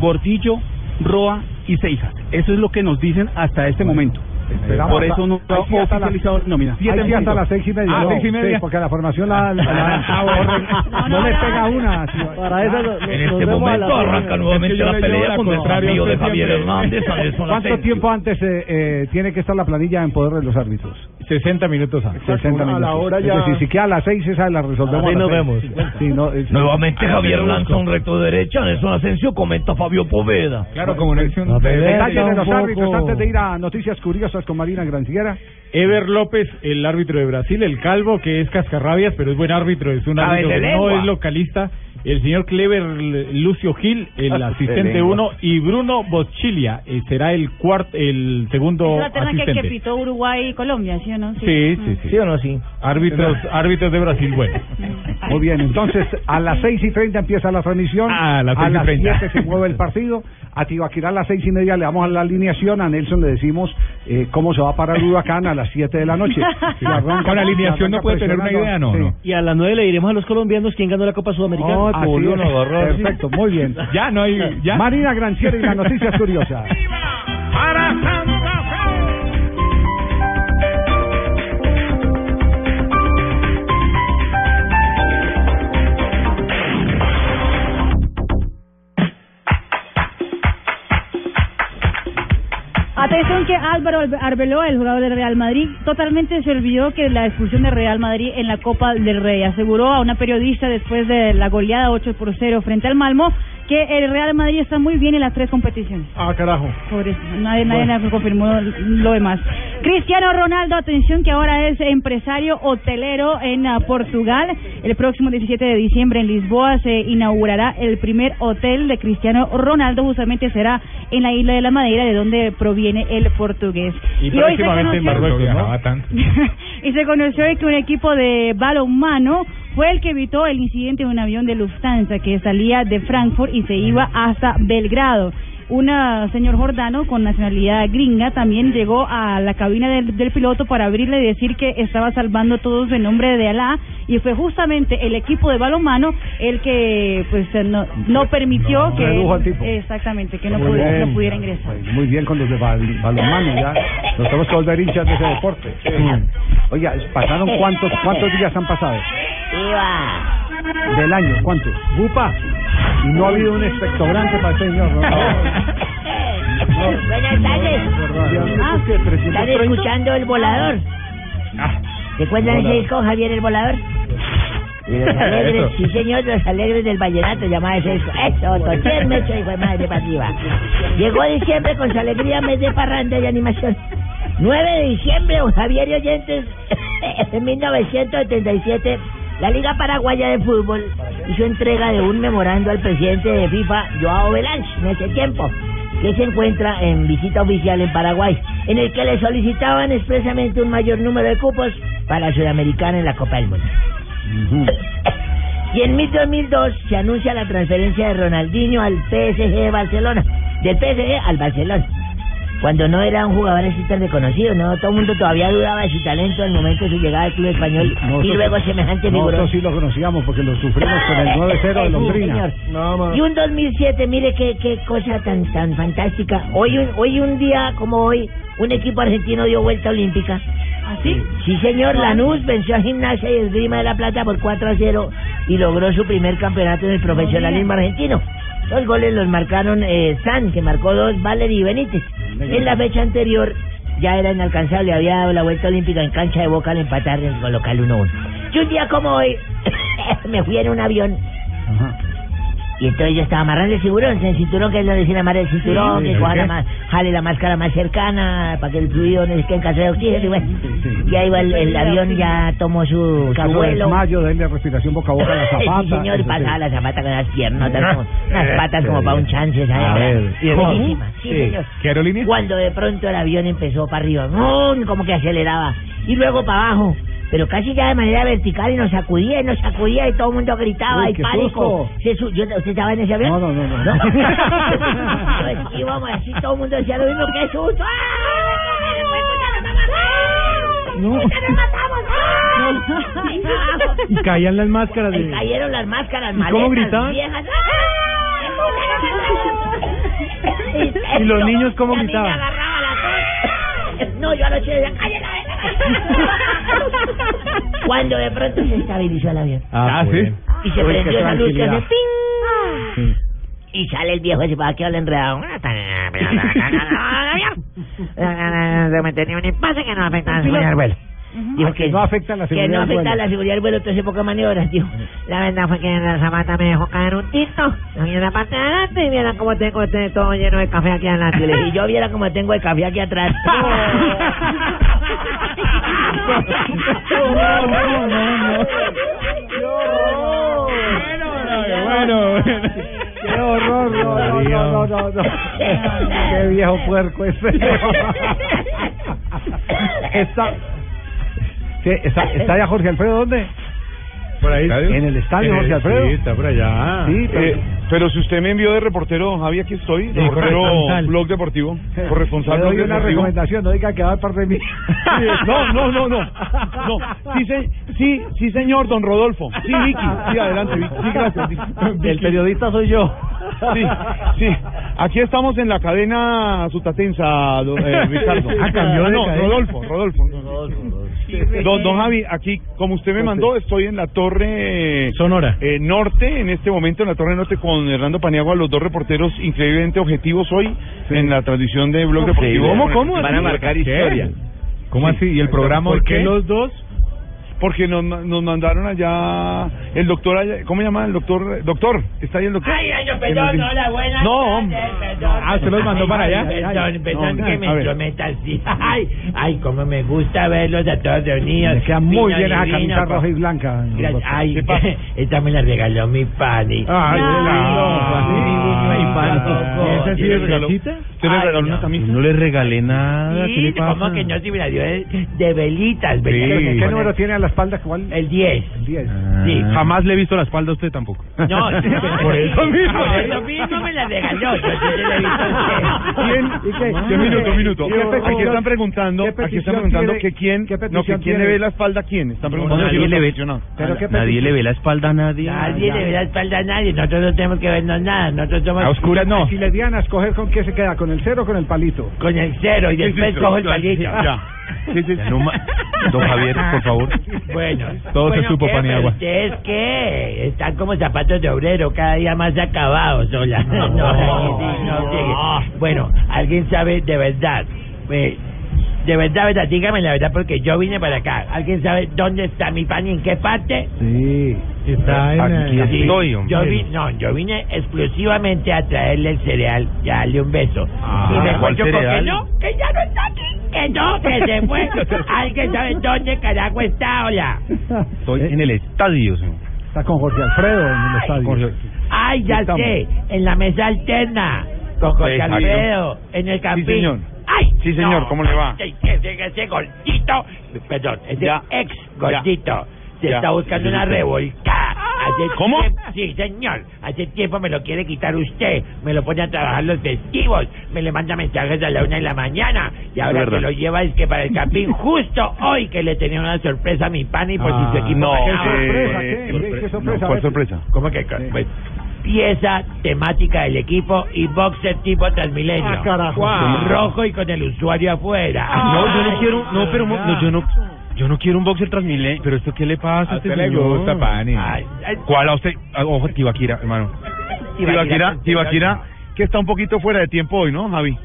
Gordillo, Roa y Seijas. Eso es lo que nos dicen hasta este momento. Esperamos Por eso no ahí está sí hasta la- oficializado la nómina. Ahí sí hasta las seis y media. Ah, no, seis y media. sí, porque la formación la, la- la- Ah, no, le pega una. Para eso lo- En este momento arranca nuevamente la pelea con el cambio de Javier Hernández, ¿Cuánto tiempo antes eh, eh, tiene que estar la planilla en poder de los árbitros? 60 minutos antes. 60 a la minutos. hora Es ya- decir, si queda a las 6, esa la resolvemos. Ahí nos vemos. Sí, no, es- Nuevamente Javier lanza un recto de derecha, Nelson Asensio comenta Fabio Poveda. Claro, como Nelson. Detalles de los árbitros antes de ir a noticias curiosas con Marina Granciera. Ever López, el árbitro de Brasil, el calvo, que es cascarrabias, pero es buen árbitro, es un árbitro que no es localista. El señor Clever Lucio Gil, el asistente lengua. uno, y Bruno Bocchilia eh, será el cuarto, el segundo Es la terna que, asistente. que pitó Uruguay y Colombia, ¿sí o no? Sí, sí, sí. ¿Sí o no? Sí. Árbitros, árbitros de Brasil, bueno. Muy bien, entonces a las 6 y 30 empieza la transmisión. Ah, a las seis y las treinta. 7 se mueve el partido. A Tibaquirá a las 6 y media le damos a la alineación. A Nelson le decimos eh, cómo se va a parar el huracán a las 7 de la noche. Arranca- Con la alineación no puede tener una idea, ¿no? sí. no. Y a las nueve le diremos a los colombianos quién ganó la Copa Sudamericana. Oh, Así es. Perfecto, muy bien. Ya no hay. Ya. Marina Granciera y las noticias curiosas. Para Santa Atención que Álvaro Arbeloa, el jugador del Real Madrid, totalmente se olvidó que la expulsión de Real Madrid en la Copa del Rey. Aseguró a una periodista después de la goleada 8 por 0 frente al Malmo que el Real Madrid está muy bien en las tres competiciones. Ah, carajo. Por eso, nadie, nadie confirmó lo demás. Cristiano Ronaldo, atención que ahora es empresario hotelero en ah, Portugal. El próximo 17 de diciembre en Lisboa se inaugurará el primer hotel de Cristiano Ronaldo, justamente será en la isla de la Madeira, de donde proviene el portugués. Y, hoy se próximamente en conoció- Marruecos, ¿no? tanto. y se conoció que un equipo de balonmano fue el que evitó el incidente de un avión de Lufthansa que salía de Frankfurt y se iba hasta Belgrado. Un señor Jordano con nacionalidad gringa también llegó a la cabina del, del piloto para abrirle y decir que estaba salvando a todos en nombre de Alá y fue justamente el equipo de balonmano el que pues no, no permitió que redujo al tipo. exactamente que no, pudiera, bien. no pudiera ingresar. Muy bien con los de bal- balonmano, ya. Nos tenemos que volver hinchas de ese deporte. Oiga, ¿pasaron cuántos cuántos días han pasado? Del año, ¿cuántos? ¿Bupa? Y no ha habido un expectorante para ese señor, ¿no? Buenas tardes. Ah, ¿Están escuchando el volador? ¿Se acuerdan ese disco, Javier el volador? Los alegres, sí señor, los alegres del vallenato, llamaba ese disco. Eso, Totier Mecho, hijo de madre para arriba. Llegó diciembre con su alegría, mes de parranda y animación. 9 de diciembre, Javier y oyentes, en 1977, la Liga Paraguaya de Fútbol hizo entrega de un memorando al presidente de FIFA, Joao Belange, en ese tiempo, que se encuentra en visita oficial en Paraguay, en el que le solicitaban expresamente un mayor número de cupos para Sudamericana en la Copa del Mundo. Y en 2002 se anuncia la transferencia de Ronaldinho al PSG de Barcelona, del PSG al Barcelona. Cuando no era un jugador así tan reconocido, no todo el mundo todavía dudaba de su talento al momento de su llegada al club español y Nosotros- luego semejante figura. Nosotros sí lo conocíamos porque lo sufrimos con el 9-0 de Sí, Londrina. señor. Y un 2007, mire qué, qué cosa tan tan fantástica. Hoy un, hoy un día como hoy, un equipo argentino dio vuelta olímpica. ¿Así? Sí, señor, Lanús venció a Gimnasia y Esgrima de la Plata por 4 a 0 y logró su primer campeonato en el profesionalismo argentino. Los goles los marcaron eh, San, que marcó dos, Valer y Benítez. En la fecha anterior ya era inalcanzable, había dado la vuelta olímpica en cancha de Boca al empatar el local 1-1. Y un día como hoy, me fui en un avión y entonces yo estaba amarrando el cinturón, el cinturón que es lo decir amarrar el cinturón, Sí, que coja ma- jale la máscara más cercana para que el fluido no esté en caso de oxígeno. Y bueno, ya iba el, el avión, ya tomó su, de vuelo. denle respiración boca a boca a la zapata. Sí, señor, sí. pasaba la zapata con las piernas, como, unas patas como para un chance, ¿sabes? A ver, Y. Sí, Sí. señor. ¿Qué aerolínea? Cuando de pronto el avión empezó para arriba, ¡rum! como que aceleraba, y luego para abajo, pero casi ya de manera vertical y nos sacudía y nos sacudía y todo el mundo gritaba Uy, y pánico. Se su- yo- ¿Usted estaba en ese avión? No, no, no, no. Pues íbamos así, todo el mundo decía lo mismo, qué susto. No. Y caían las máscaras Y de... cayeron las máscaras, ¿Y cómo maletas, gritaban? viejas. ¿Y los niños cómo gritaban? No, yo anoche decía, cállate Cuando de pronto se estabilizó el avión. Ah, sí. Y se prendió esa luz que hace ping. Y sale el viejo ese para que habla enredado. Se me tenía un impasse que no afecta a la seguridad del vuelo. Dijo que no afecta la que seguridad no del afecta la seguridad del vuelo, entonces pocas maniobras, dijo. La verdad fue que la zapata me dejó caer un tinto. En la parte de adelante y vieran cómo tengo este todo lleno de café aquí adelante. Y yo viera cómo tengo el café aquí atrás. No, no, no, no. Bueno, Qué horror, no, no, no, no, no. Qué viejo puerco ese. Está, sí, está, está ya Jorge Alfredo, ¿dónde? Por ahí. En el estadio, En el- Jorge Alfredo. Sí, está por allá. Sí, pero- Eh, pero si usted me envió de reportero, don Javi, aquí estoy, de reportero. Blog Deportivo, corresponsal Blog una Deportivo. recomendación, no diga que va a parte de mí. Sí, No, no, no, no. No, sí, se- sí, sí, señor, don Rodolfo. Sí, Vicky. Sí, adelante, Vicky. Sí, gracias. Vicky. El periodista soy yo. Sí, sí. Aquí estamos en la cadena Sutatensa, eh, Ricardo. Ah, cambió de no, cadena. Rodolfo, Rodolfo. Don, don Javi, aquí, como usted me mandó, estoy en la torre Sonora. eh, norte, en este momento en la torre norte con Hernando Paniagua, los dos reporteros increíblemente objetivos hoy en la transmisión de Blog Deportivo. ¿Cómo, cómo? Van a marcar ¿Qué? historia. ¿Cómo así? ¿Y el programa ¿Por qué? los dos? Porque nos, nos mandaron allá el doctor, allá, ¿cómo se llama el doctor? Doctor, ¿está ahí el doctor? Ay, ay, yo, En perdón, el- hola, buenas No, tardes, hombre. perdón. Ah, ¿usted los mandó para allá? Perdón, perdón No, que me ver. prometa así. Ay, ay, cómo me gusta verlos a todos reunidos. Le queda muy bien esa camisa roja y blanca. Gracias. Ay, esta me la regaló mi pani. Ay, Ay, ¿Y esa sí ¿Y de le regaló? regacita? ¿Usted le regaló una camisa? No le regalé nada. ¿Qué le Sí, pasa? ¿cómo que no? Si me la dio de, de velitas, ¿Qué, velitas. qué número tiene a la espalda? ¿Cuál? El 10. El 10. Sí. Jamás le he visto la espalda a usted tampoco. No, por eso mismo. Por eso mismo me la regaló. Yo sí la he visto a usted. ¿Quién? ¿Y qué? ¿Qué minuto, minuto? ¿Qué petición- Aquí están preguntando, aquí están preguntando que quién, no, que quién le ve la espalda a quién. Están preguntando nadie si le ve. aficionado. ¿Pero qué Nadie le ve la espalda a nadie. Nadie le ve la espalda a nadie. Nosotros no tenemos que vernos nada. Nosotros somos A oscuras no. Si le dieran a escoger con qué se queda, con el cero o con el palito. con el cero y después cojo el palito. Ya. Sí, sí, no ma- Don Javier, por favor. Bueno, Todo se bueno, supo, ¿qué? Paniagua. Pero ¿Ustedes qué? Están como zapatos de obrero, cada día más acabados, hola. No, sí, no. Bueno, ¿alguien sabe de verdad? Eh, de verdad, verdad, dígame la verdad porque yo vine para acá. ¿Alguien sabe dónde está mi pan y en qué parte? Sí. Está en Aquí el- Sí, estoy, hombre. yo vi, no, yo vine exclusivamente a traerle el cereal y a darle un beso. Ah, y me ¿cuál encuentro con que cereal? no, que ya no está aquí, que no, que se fue. ¿Alguien sabe dónde carajo está, hola? Estoy en el estadio, señor. Está con Jorge Alfredo en el estadio. Jorge- Ay, ya Estamos. sé, en la mesa alterna, con José Exacto. Alfredo, en el campín. señor. Ay, Sí, señor, no, ¿cómo le va? Ese, ese, ese gordito, perdón, ese Ya. ex gordito, se Ya. está buscando una revolcada. Hace ¿Cómo? tiempo- sí, señor. Hace tiempo me lo quiere quitar usted. Me lo pone a trabajar los festivos. Me le manda mensajes a la una de la mañana. Y ahora que lo lleva es que para el campín, justo hoy que le tenía una sorpresa a mi pan y por si su Ah, equipo no. ¿Qué sorpresa? Eh, ¿Qué? ¿Qué, qué sorpresa? no, ¿Cuál sorpresa? ¿Cómo que? Pues, pieza temática del equipo y boxer tipo Transmilenio. Ah, carajo. Rojo y con el usuario afuera. No, yo no quiero, no, pero no, yo no, yo no quiero un boxer Transmilenio. Pero esto qué le pasa a este señor? Pani. Ay, ay, ¿Cuál a usted? Ah, Ojo, Tibaquira, hermano. Tibaquira, Tibaquira, que está un poquito fuera de tiempo hoy, ¿no, Javi?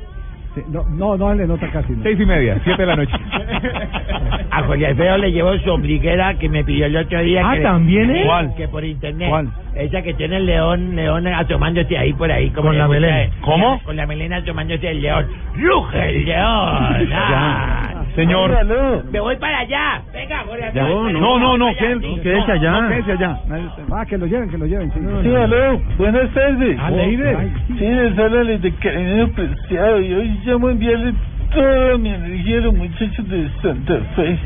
No, no, no le nota casi. no. Seis y media, siete de la noche. A Jorge Alfredo le llevo su ombliguera que me pidió el otro día. Ah, que ¿también que- es? ¿Cuál? Que por internet. ¿Cuál? Esa que tiene el león, león asomándose ahí por ahí. Como Con le la gusta, melena. ¿Cómo? Con la melena asomándose el león. ¡Ruge el león! Ah. Señor. Me voy para allá. Venga, Jorge Alfredo. No, no, no, no, quédese allá. No, quédese allá. Ah, que lo lleven, que lo lleven. Sí, Sí, aló, buenas tardes. Ah, Leider. Ay, sí. Les habla de cariño preciado y hoy llamo a enviarle toda mi energía a los muchachos de Santa Fe.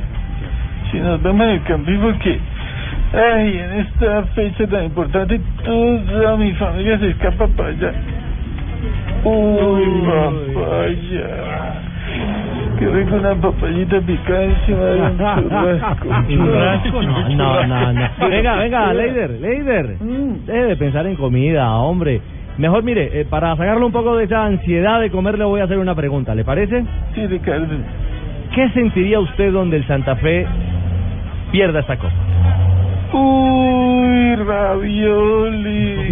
Si nos vemos en el campín porque, ay, en esta fecha tan importante toda mi familia se escapa para allá. Uy, papaya. Que venga una papayita picada encima de un churrasco. Churrasco, no, no, no, no. Venga, venga, Leider, Leider. Deje de pensar en comida, hombre. Mejor, mire, eh, para sacarle un poco de esa ansiedad de comer, le voy a hacer una pregunta, ¿le parece? Sí, Ricardo. ¿Qué sentiría usted donde el Santa Fe pierda esta copa? Uy, ravioli.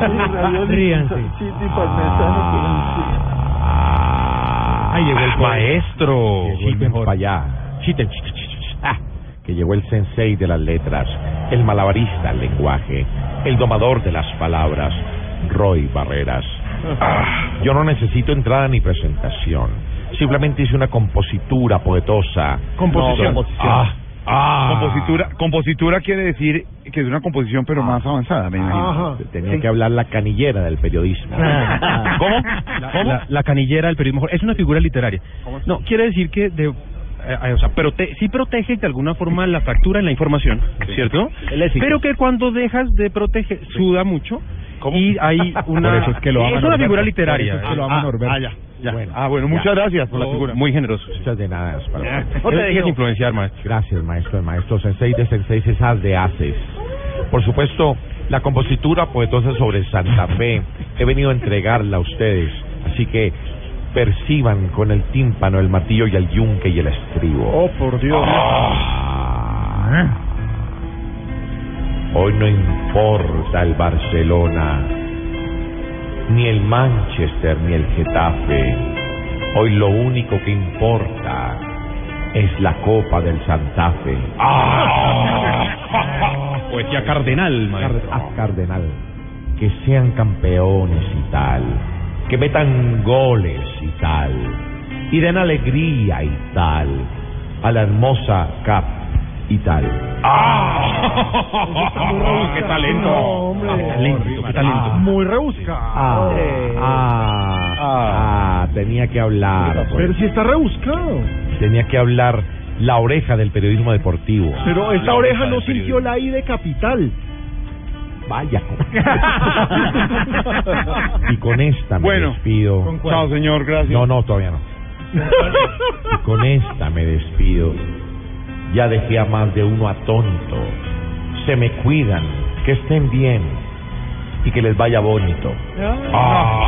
ravioli Ríanse. parmesano encima. Ahí llegó el maestro. Chiten para allá. Chiten. Ah, que llegó el sensei de las letras, el malabarista del lenguaje, el domador de las palabras, Roy Barreras. Ah, yo no necesito entrada ni presentación. Simplemente hice una compositura poetosa. Composición. No, Ah, ah. Compositura, compositura quiere decir que es una composición pero más avanzada, me imagino. Tenía que hablar la canillera del periodismo. ¿Cómo? La, la canillera del periodismo. Es una figura literaria. No, quiere decir que de, eh, o sea, prote sí protege de alguna forma la fractura en la información, ¿cierto? Pero que cuando dejas de proteger, suda mucho. Y hay una... Por eso es que lo aman Es una figura literaria. Por eso es que lo aman Ah, Norberto. ah, ya, ya. Bueno, Ah, bueno, muchas ya. gracias por la figura. Muy generoso. Muchas de nada. es para- No te dejes influenciar, maestro. Gracias, maestro. El maestro sensei de senseis es as de haces. Por supuesto, la compositura poetosa sobre Santa Fe he venido a entregarla a ustedes. Así que perciban con el tímpano, el martillo y el yunque y el estribo. Oh, por Dios. Ah. Hoy no importa el Barcelona, ni el Manchester, ni el Getafe. Hoy lo único que importa es la Copa del Santa Fe. Poesía cardenal, maestro. Ah, cardenal. Que sean campeones y tal. Que metan goles y tal. Y den alegría y tal. A la hermosa Cap y tal. ¡Qué talento! ¡Qué talento! ¡Qué talento! Muy rebuscado. Ah, ah, ah, tenía que hablar. pues. Pero si está rebuscado. Tenía que hablar la oreja del periodismo deportivo. Pero esta La oreja no sintió la I de capital. Vaya. y con esta me Bueno, despido. Chao, señor, gracias. No, no, todavía no. y con esta me despido. Ya dejé a más de uno atónito. Se me cuidan, que estén bien y que les vaya bonito. Ah.